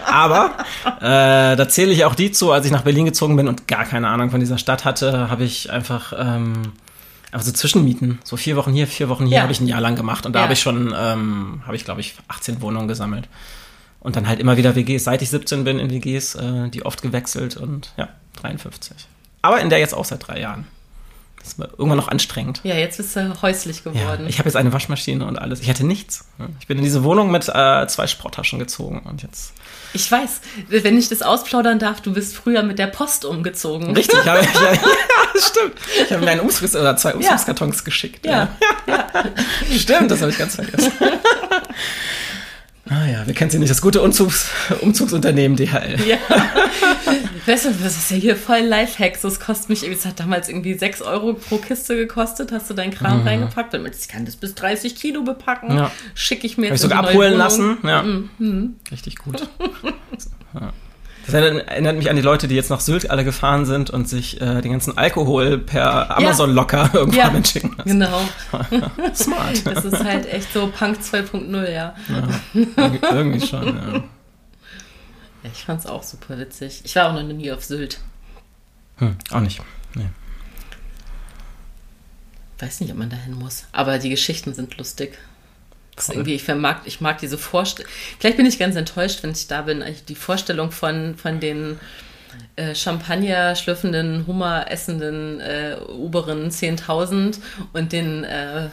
Aber äh, da zähle ich auch die zu, als ich nach Berlin gezogen bin und gar keine Ahnung von dieser Stadt hatte, habe ich einfach ähm, also Zwischenmieten, so vier Wochen hier, vier Wochen hier, ja. habe ich ein Jahr lang gemacht und da ja. habe ich schon, ähm, habe ich glaube ich 18 Wohnungen gesammelt und dann halt immer wieder WGs, seit ich 17 bin in WGs, äh, die oft gewechselt und ja 53. Aber in der jetzt auch seit drei Jahren. Das war irgendwann noch anstrengend. Ja, jetzt bist du häuslich geworden. Ja, ich habe jetzt eine Waschmaschine und alles. Ich hatte nichts. Ich bin in diese Wohnung mit äh, zwei Sporttaschen gezogen und jetzt. Ich weiß, wenn ich das ausplaudern darf, du bist früher mit der Post umgezogen. Richtig, ich, ja, stimmt. Ich habe mir einen Umzugs oder zwei Umzugskartons ja. geschickt. Ja. ja. Stimmt, das habe ich ganz vergessen. Ah ja, wir kennen sie nicht. Das gute Umzugs Umzugsunternehmen DHL. Ja. Weißt du, das ist ja hier voll Lifehack. Das kostet mich, es hat damals irgendwie 6 Euro pro Kiste gekostet. Hast du deinen Kram mhm. reingepackt, damit ich kann das bis 30 Kilo bepacken. Ja. Schicke ich mir jetzt Hab ich sogar abholen lassen. Ja. Mhm. Richtig gut. ja. Das erinnert mich an die Leute, die jetzt nach Sylt alle gefahren sind und sich äh, den ganzen Alkohol per Amazon ja. locker irgendwann ja, mitschicken lassen. Genau. Smart. Das ist halt echt so Punk 2.0, ja. ja. Irgendwie schon, ja. Ich fand's auch super witzig. Ich war auch noch nie auf Sylt. Hm, auch nicht. Nee. Weiß nicht, ob man dahin muss. Aber die Geschichten sind lustig. Irgendwie, ich, vermag, ich mag diese Vorstellung. Vielleicht bin ich ganz enttäuscht, wenn ich da bin. Die Vorstellung von, von den äh, Champagner schlürfenden, Hummer essenden äh, oberen 10.000 und den äh,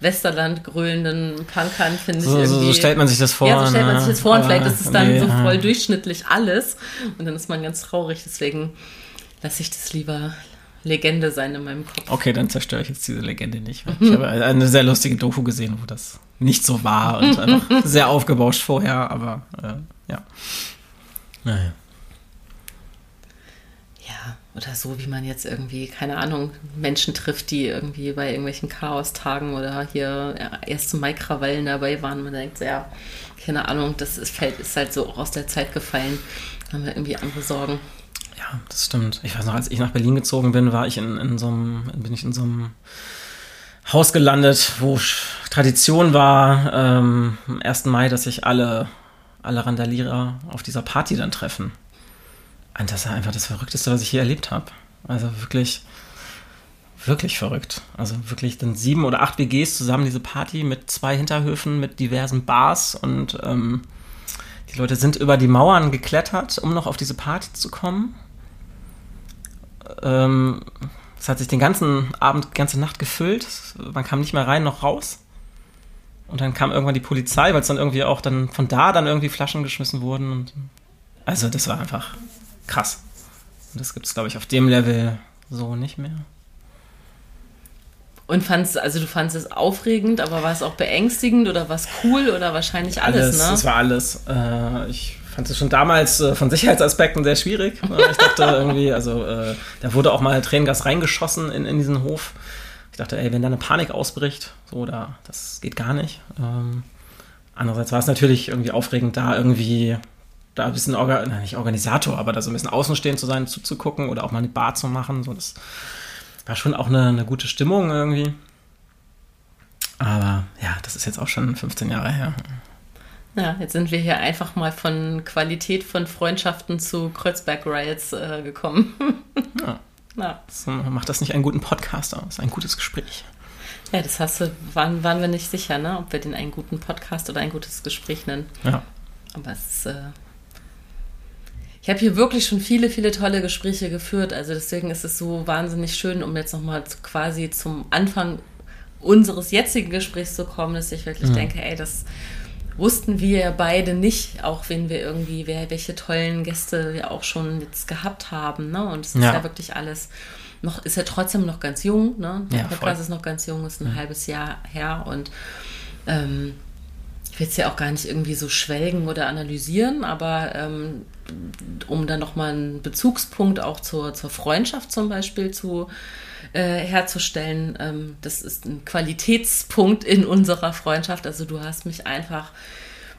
Westerland grölenden Punkern finde so, ich irgendwie. So stellt man sich das vor. Ja, so stellt man ne? sich das vor und vielleicht ist es dann nee, so voll durchschnittlich alles und dann ist man ganz traurig. Deswegen lasse ich das lieber, Legende sein in meinem Kopf. Okay, dann zerstöre ich jetzt diese Legende nicht. Ich habe eine sehr lustige Doku gesehen, wo das nicht so war und einfach sehr aufgebauscht vorher, aber äh, ja. Naja. Ja, oder so, wie man jetzt irgendwie, keine Ahnung, Menschen trifft, die irgendwie bei irgendwelchen Chaostagen oder hier ja, 1. Mai-Krawallen dabei waren. Man denkt, ja, keine Ahnung, das ist, ist halt so aus der Zeit gefallen. Da haben wir irgendwie andere Sorgen. Ja, das stimmt. Ich weiß noch, als ich nach Berlin gezogen bin, war ich in, in so einem, bin ich in so einem Haus gelandet, wo Tradition war, ähm, am 1. Mai, dass sich alle, alle Randalierer auf dieser Party dann treffen. Und das war einfach das Verrückteste, was ich hier erlebt habe. Also wirklich, wirklich verrückt. Also wirklich dann sieben oder acht WGs zusammen diese Party mit zwei Hinterhöfen, mit diversen Bars und ähm, die Leute sind über die Mauern geklettert, um noch auf diese Party zu kommen. Ähm, es hat sich den ganzen Abend, ganze Nacht gefüllt. Man kam nicht mehr rein noch raus. Und dann kam irgendwann die Polizei, weil es dann irgendwie auch dann von da dann irgendwie Flaschen geschmissen wurden. Also das war einfach krass. Und das gibt es, glaube ich, auf dem Level so nicht mehr. Und fandst, also du fandest es aufregend, aber war es auch beängstigend oder war es cool oder wahrscheinlich alles, alles ne? Es war alles. Äh, ich fand es schon damals äh, von Sicherheitsaspekten sehr schwierig. ich dachte irgendwie, also äh, da wurde auch mal Tränengas reingeschossen in, in diesen Hof. Ich dachte, ey, wenn da eine Panik ausbricht, so, da, das geht gar nicht. Ähm, andererseits war es natürlich irgendwie aufregend, da irgendwie da ein bisschen, Orga, nicht Organisator, aber da so ein bisschen außenstehend zu sein, zuzugucken oder auch mal eine Bar zu machen. So, das war schon auch eine, eine gute Stimmung irgendwie. Aber ja, das ist jetzt auch schon 15 Jahre her. Ja, jetzt sind wir hier einfach mal von Qualität von Freundschaften zu Kreuzberg-Riots äh, gekommen. ja. ja. So macht das nicht einen guten Podcast aus, ein gutes Gespräch. Ja, das hast du, waren, waren wir nicht sicher, ne? ob wir den einen guten Podcast oder ein gutes Gespräch nennen. Ja. Aber es ist. Äh, ich habe hier wirklich schon viele, viele tolle Gespräche geführt. Also deswegen ist es so wahnsinnig schön, um jetzt nochmal quasi zum Anfang unseres jetzigen Gesprächs zu kommen, dass ich wirklich mhm. denke, ey, das wussten wir beide nicht, auch wenn wir irgendwie, wer, welche tollen Gäste wir auch schon jetzt gehabt haben. Ne? Und es ist ja. ja wirklich alles noch, ist ja trotzdem noch ganz jung. Ne? Der ja, Podcast ist noch ganz jung, ist ein mhm. halbes Jahr her und ähm, ich will es ja auch gar nicht irgendwie so schwelgen oder analysieren, aber ähm, um dann nochmal einen Bezugspunkt auch zur, zur Freundschaft zum Beispiel zu äh, herzustellen, ähm, das ist ein Qualitätspunkt in unserer Freundschaft. Also du hast mich einfach,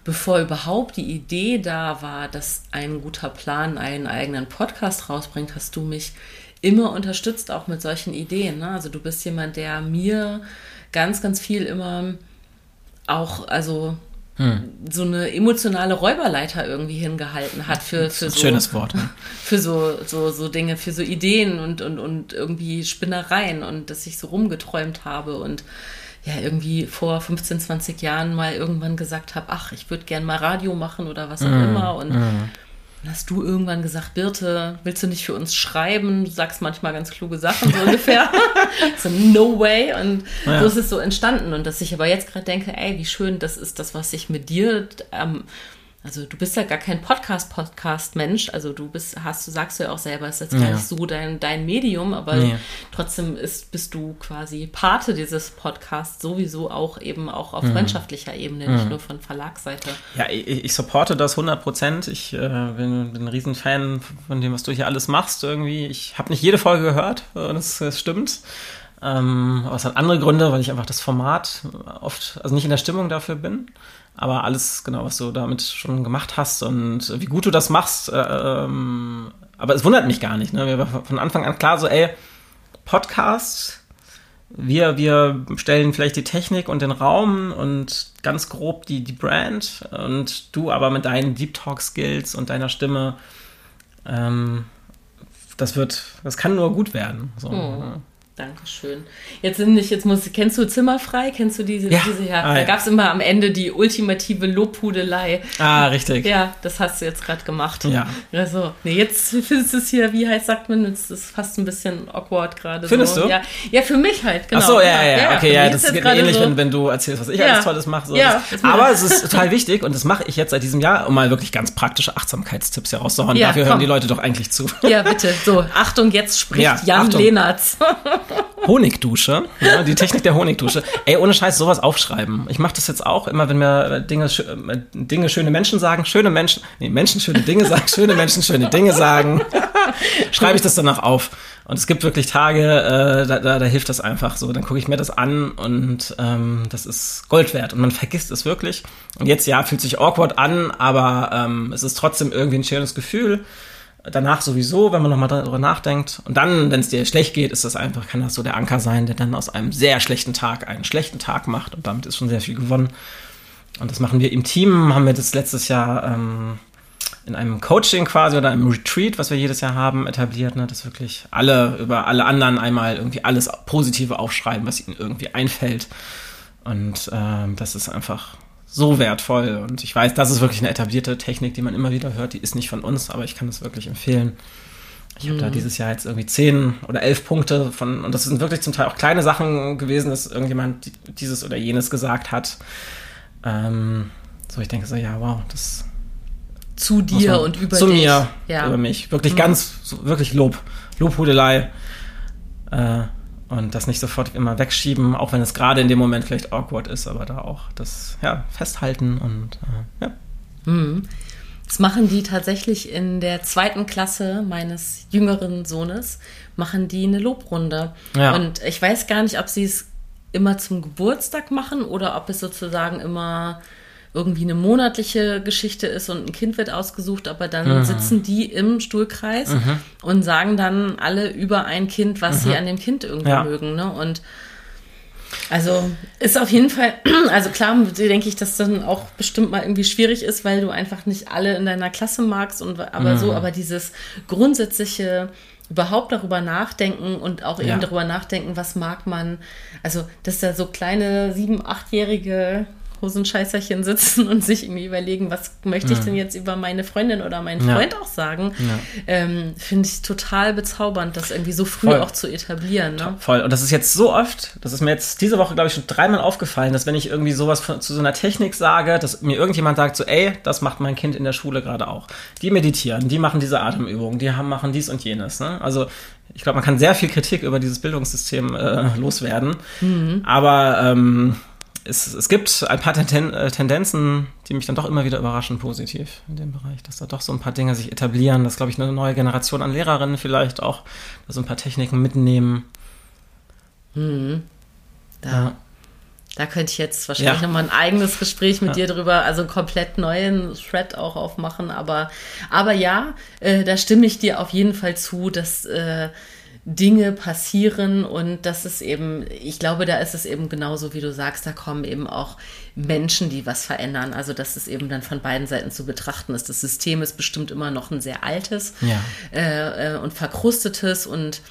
bevor überhaupt die Idee da war, dass ein guter Plan einen eigenen Podcast rausbringt, hast du mich immer unterstützt, auch mit solchen Ideen. Ne? Also du bist jemand, der mir ganz, ganz viel immer auch, also hm. so eine emotionale Räuberleiter irgendwie hingehalten hat für, für so schönes Wort ne? für so, so so Dinge für so Ideen und und und irgendwie Spinnereien und dass ich so rumgeträumt habe und ja irgendwie vor 15 20 Jahren mal irgendwann gesagt habe ach ich würde gern mal Radio machen oder was auch mm, immer und mm. Dann hast du irgendwann gesagt, Birte, willst du nicht für uns schreiben? Du sagst manchmal ganz kluge Sachen, so ungefähr. so, no way. Und ja. so ist es so entstanden. Und dass ich aber jetzt gerade denke, ey, wie schön, das ist das, was ich mit dir ähm, also du bist ja gar kein Podcast-Podcast-Mensch. Also du bist, hast du sagst du ja auch selber, ist jetzt gar nicht so dein, dein Medium, aber nee. trotzdem ist, bist du quasi Pate dieses Podcasts sowieso auch eben auch auf mhm. freundschaftlicher Ebene, mhm. nicht nur von Verlagsseite. Ja, ich, ich supporte das 100 Prozent. Ich äh, bin, bin, ein Riesenfan von dem, was du hier alles machst irgendwie. Ich habe nicht jede Folge gehört, äh, das, das stimmt. Ähm, aber es hat andere Gründe, weil ich einfach das Format oft, also nicht in der Stimmung dafür bin. Aber alles, genau, was du damit schon gemacht hast und wie gut du das machst, äh, ähm, aber es wundert mich gar nicht. Ne? Wir waren von Anfang an klar so, ey, Podcast, wir, wir stellen vielleicht die Technik und den Raum und ganz grob die, die Brand und du aber mit deinen Deep Talk Skills und deiner Stimme, ähm, das wird, das kann nur gut werden. So, mhm. ne? Dankeschön. Jetzt sind nicht, jetzt muss, kennst du Zimmerfrei? Kennst du diese, ja. diese ja, ah, da ja. gab es immer am Ende die ultimative Lobhudelei. Ah, richtig. Ja, das hast du jetzt gerade gemacht. Ja. Also, nee, jetzt findest du es hier, wie heißt, sagt man, es ist fast ein bisschen awkward gerade. Findest so. du? Ja. ja, für mich halt, genau. Ach so, ja, ja, ja. okay, ja, das ist ähnlich, so. wenn, wenn du erzählst, was ich alles Tolles mache. So. Ja, Aber es ist total wichtig und das mache ich jetzt seit diesem Jahr, um mal wirklich ganz praktische Achtsamkeitstipps herauszuhauen. Ja, Dafür komm. hören die Leute doch eigentlich zu. Ja, bitte. So, Achtung, jetzt spricht Jan Achtung. Lehnertz. Honigdusche. Ja, die Technik der Honigdusche. Ey, ohne Scheiß, sowas aufschreiben. Ich mache das jetzt auch immer, wenn mir Dinge, Dinge schöne Menschen sagen, schöne Menschen, nee, Menschen schöne Dinge sagen, schöne Menschen schöne Dinge sagen. schreibe ich das danach auf. Und es gibt wirklich Tage, äh, da, da, da hilft das einfach so. Dann gucke ich mir das an und ähm, das ist Gold wert. Und man vergisst es wirklich. Und jetzt, ja, fühlt sich awkward an, aber ähm, es ist trotzdem irgendwie ein schönes Gefühl. Danach sowieso, wenn man nochmal darüber nachdenkt. Und dann, wenn es dir schlecht geht, ist das einfach, kann das so der Anker sein, der dann aus einem sehr schlechten Tag einen schlechten Tag macht. Und damit ist schon sehr viel gewonnen. Und das machen wir im Team, haben wir das letztes Jahr ähm, in einem Coaching quasi oder einem Retreat, was wir jedes Jahr haben, etabliert, ne, dass wirklich alle über alle anderen einmal irgendwie alles Positive aufschreiben, was ihnen irgendwie einfällt. Und ähm, das ist einfach so wertvoll. Und ich weiß, das ist wirklich eine etablierte Technik, die man immer wieder hört. Die ist nicht von uns, aber ich kann das wirklich empfehlen. Ich habe mhm. da dieses Jahr jetzt irgendwie zehn oder elf Punkte von, und das sind wirklich zum Teil auch kleine Sachen gewesen, dass irgendjemand dieses oder jenes gesagt hat. Ähm, so, ich denke so, ja, wow, das. Zu dir man, und über zu dich. Zu mir, ja. über mich. Wirklich mhm. ganz, so, wirklich Lob. Lobhudelei. Äh, und das nicht sofort immer wegschieben, auch wenn es gerade in dem Moment vielleicht awkward ist, aber da auch das ja, festhalten und äh, ja. Mhm. Das machen die tatsächlich in der zweiten Klasse meines jüngeren Sohnes, machen die eine Lobrunde. Ja. Und ich weiß gar nicht, ob sie es immer zum Geburtstag machen oder ob es sozusagen immer irgendwie eine monatliche Geschichte ist und ein Kind wird ausgesucht, aber dann mhm. sitzen die im Stuhlkreis mhm. und sagen dann alle über ein Kind, was mhm. sie an dem Kind irgendwie ja. mögen. Ne? Und also ist auf jeden Fall, also klar denke ich, dass dann auch bestimmt mal irgendwie schwierig ist, weil du einfach nicht alle in deiner Klasse magst und aber so, mhm. aber dieses grundsätzliche überhaupt darüber nachdenken und auch eben ja. darüber nachdenken, was mag man. Also, dass da so kleine sieben, achtjährige Hosenscheißerchen sitzen und sich irgendwie überlegen, was möchte ich denn jetzt über meine Freundin oder meinen Freund ja. auch sagen, ja. ähm, finde ich total bezaubernd, das irgendwie so früh Voll. auch zu etablieren. Ne? Voll. Und das ist jetzt so oft, das ist mir jetzt diese Woche, glaube ich, schon dreimal aufgefallen, dass wenn ich irgendwie sowas von, zu so einer Technik sage, dass mir irgendjemand sagt, so, ey, das macht mein Kind in der Schule gerade auch. Die meditieren, die machen diese Atemübungen, die haben, machen dies und jenes. Ne? Also ich glaube, man kann sehr viel Kritik über dieses Bildungssystem äh, loswerden. Mhm. Aber ähm, es, es gibt ein paar Ten äh, Tendenzen, die mich dann doch immer wieder überraschen, positiv in dem Bereich, dass da doch so ein paar Dinge sich etablieren, dass, glaube ich, eine neue Generation an Lehrerinnen vielleicht auch so ein paar Techniken mitnehmen. Mhm. Da, ja. da könnte ich jetzt wahrscheinlich ja. nochmal ein eigenes Gespräch mit ja. dir drüber, also einen komplett neuen Thread auch aufmachen, aber, aber ja, äh, da stimme ich dir auf jeden Fall zu, dass äh, Dinge passieren und das ist eben, ich glaube, da ist es eben genauso, wie du sagst, da kommen eben auch Menschen, die was verändern. Also, dass es eben dann von beiden Seiten zu betrachten ist. Das System ist bestimmt immer noch ein sehr altes ja. äh, äh und verkrustetes und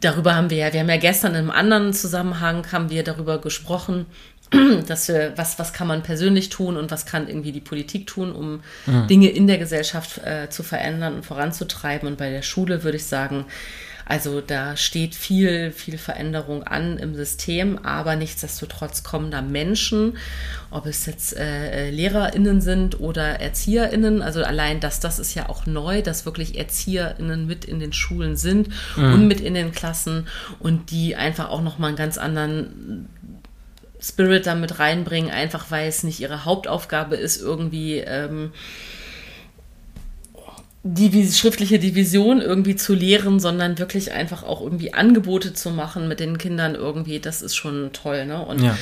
darüber haben wir ja, wir haben ja gestern in einem anderen Zusammenhang haben wir darüber gesprochen, dass wir, was, was kann man persönlich tun und was kann irgendwie die Politik tun, um mhm. Dinge in der Gesellschaft äh, zu verändern und voranzutreiben. Und bei der Schule würde ich sagen, also da steht viel, viel Veränderung an im System, aber nichtsdestotrotz kommen da Menschen, ob es jetzt äh, äh LehrerInnen sind oder ErzieherInnen, also allein das, das ist ja auch neu, dass wirklich ErzieherInnen mit in den Schulen sind mhm. und mit in den Klassen und die einfach auch nochmal einen ganz anderen Spirit damit reinbringen, einfach weil es nicht ihre Hauptaufgabe ist, irgendwie ähm, die schriftliche Division irgendwie zu lehren, sondern wirklich einfach auch irgendwie Angebote zu machen mit den Kindern irgendwie, das ist schon toll, ne? Und ja.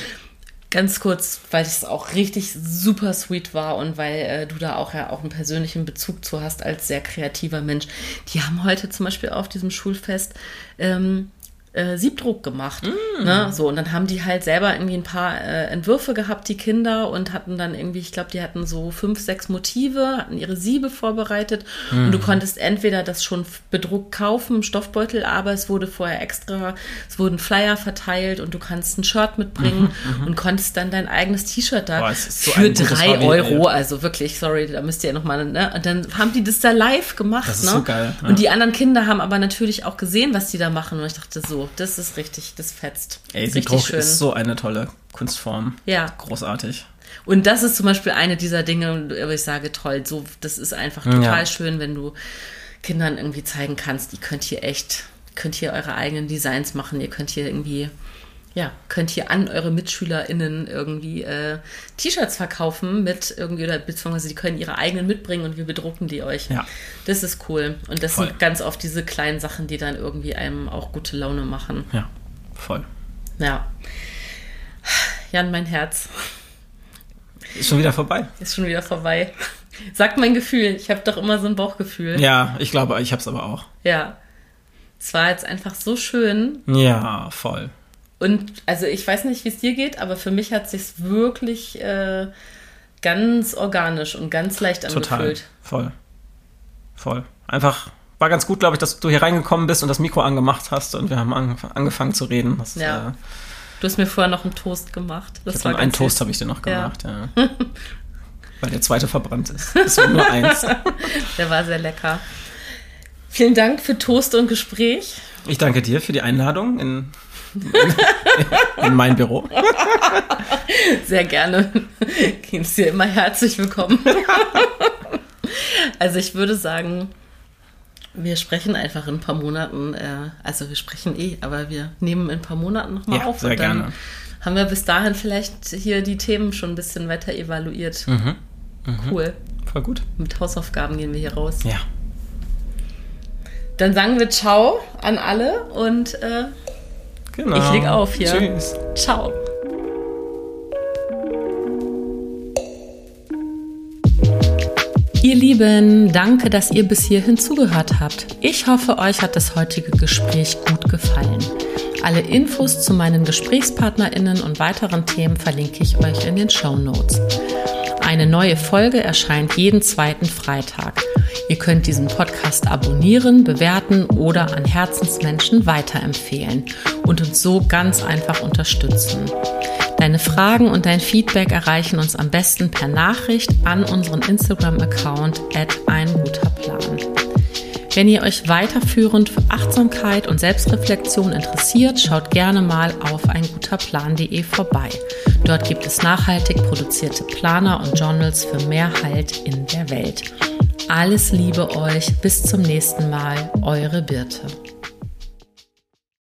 ganz kurz, weil es auch richtig super sweet war und weil äh, du da auch ja auch einen persönlichen Bezug zu hast als sehr kreativer Mensch. Die haben heute zum Beispiel auf diesem Schulfest ähm, äh, Siebdruck gemacht. Mm. Ne? So, und dann haben die halt selber irgendwie ein paar äh, Entwürfe gehabt, die Kinder, und hatten dann irgendwie, ich glaube, die hatten so fünf, sechs Motive, hatten ihre Siebe vorbereitet. Mm. Und du konntest entweder das schon bedruckt kaufen Stoffbeutel, aber es wurde vorher extra, es wurden Flyer verteilt und du kannst ein Shirt mitbringen mhm, mhm. und konntest dann dein eigenes T-Shirt da Boah, so für drei Euro. Also wirklich, sorry, da müsst ihr nochmal, ne? Und dann haben die das da live gemacht, das ist ne? So geil, ja. Und die anderen Kinder haben aber natürlich auch gesehen, was die da machen. Und ich dachte so, das ist richtig, das fetzt. Ey, das Siebdruck schön. ist so eine tolle Kunstform. Ja. Großartig. Und das ist zum Beispiel eine dieser Dinge, wo ich sage, toll, so, das ist einfach total ja. schön, wenn du Kindern irgendwie zeigen kannst, ihr könnt hier echt, könnt hier eure eigenen Designs machen, ihr könnt hier irgendwie ja, könnt ihr an eure MitschülerInnen irgendwie äh, T-Shirts verkaufen mit irgendwie, oder beziehungsweise die können ihre eigenen mitbringen und wir bedrucken die euch. Ja. Das ist cool. Und das Voll. sind ganz oft diese kleinen Sachen, die dann irgendwie einem auch gute Laune machen. Ja, voll. Ja. Jan, mein Herz Ist schon wieder vorbei. ist schon wieder vorbei. Sagt mein Gefühl. Ich habe doch immer so ein Bauchgefühl. Ja, ich glaube, ich hab's aber auch. Ja. Es war jetzt einfach so schön. Ja, voll. Und also ich weiß nicht, wie es dir geht, aber für mich hat sich wirklich äh, ganz organisch und ganz leicht Total. angefühlt. Voll. Voll. Einfach, war ganz gut, glaube ich, dass du hier reingekommen bist und das Mikro angemacht hast und wir haben an, angefangen zu reden. Das, Ja. Äh, Du hast mir vorher noch einen Toast gemacht. Das ich war einen Toast habe ich dir noch Ja. gemacht, ja. Weil der zweite verbrannt ist. Es wird nur eins. Der war sehr lecker. Vielen Dank für Toast und Gespräch. Ich danke dir für die Einladung in, in, in mein Büro. Sehr gerne. Gehst dir immer herzlich willkommen. Also ich würde sagen, wir sprechen einfach in ein paar Monaten, äh, also wir sprechen eh, aber wir nehmen in ein paar Monaten nochmal Ja, auf sehr und dann gerne. haben wir bis dahin vielleicht hier die Themen schon ein bisschen weiter evaluiert. Mhm. Cool. Voll gut. Mit Hausaufgaben gehen wir hier raus. Ja. Dann sagen wir Ciao an alle und äh, Genau. Ich leg auf hier. Tschüss. Ciao. Ihr Lieben, danke, dass ihr bis hierhin zugehört habt. Ich hoffe, euch hat das heutige Gespräch gut gefallen. Alle Infos zu meinen GesprächspartnerInnen und weiteren Themen verlinke ich euch in den Show Notes. Eine neue Folge erscheint jeden zweiten Freitag. Ihr könnt diesen Podcast abonnieren, bewerten oder an Herzensmenschen weiterempfehlen und uns so ganz einfach unterstützen. Deine Fragen und dein Feedback erreichen uns am besten per Nachricht an unseren Instagram-Account at ein guter Plan. Wenn ihr euch weiterführend für Achtsamkeit und Selbstreflexion interessiert, schaut gerne mal auf einguterplan.de vorbei. Dort gibt es nachhaltig produzierte Planer und Journals für mehr Halt in der Welt. Alles Liebe euch, bis zum nächsten Mal, eure Birte.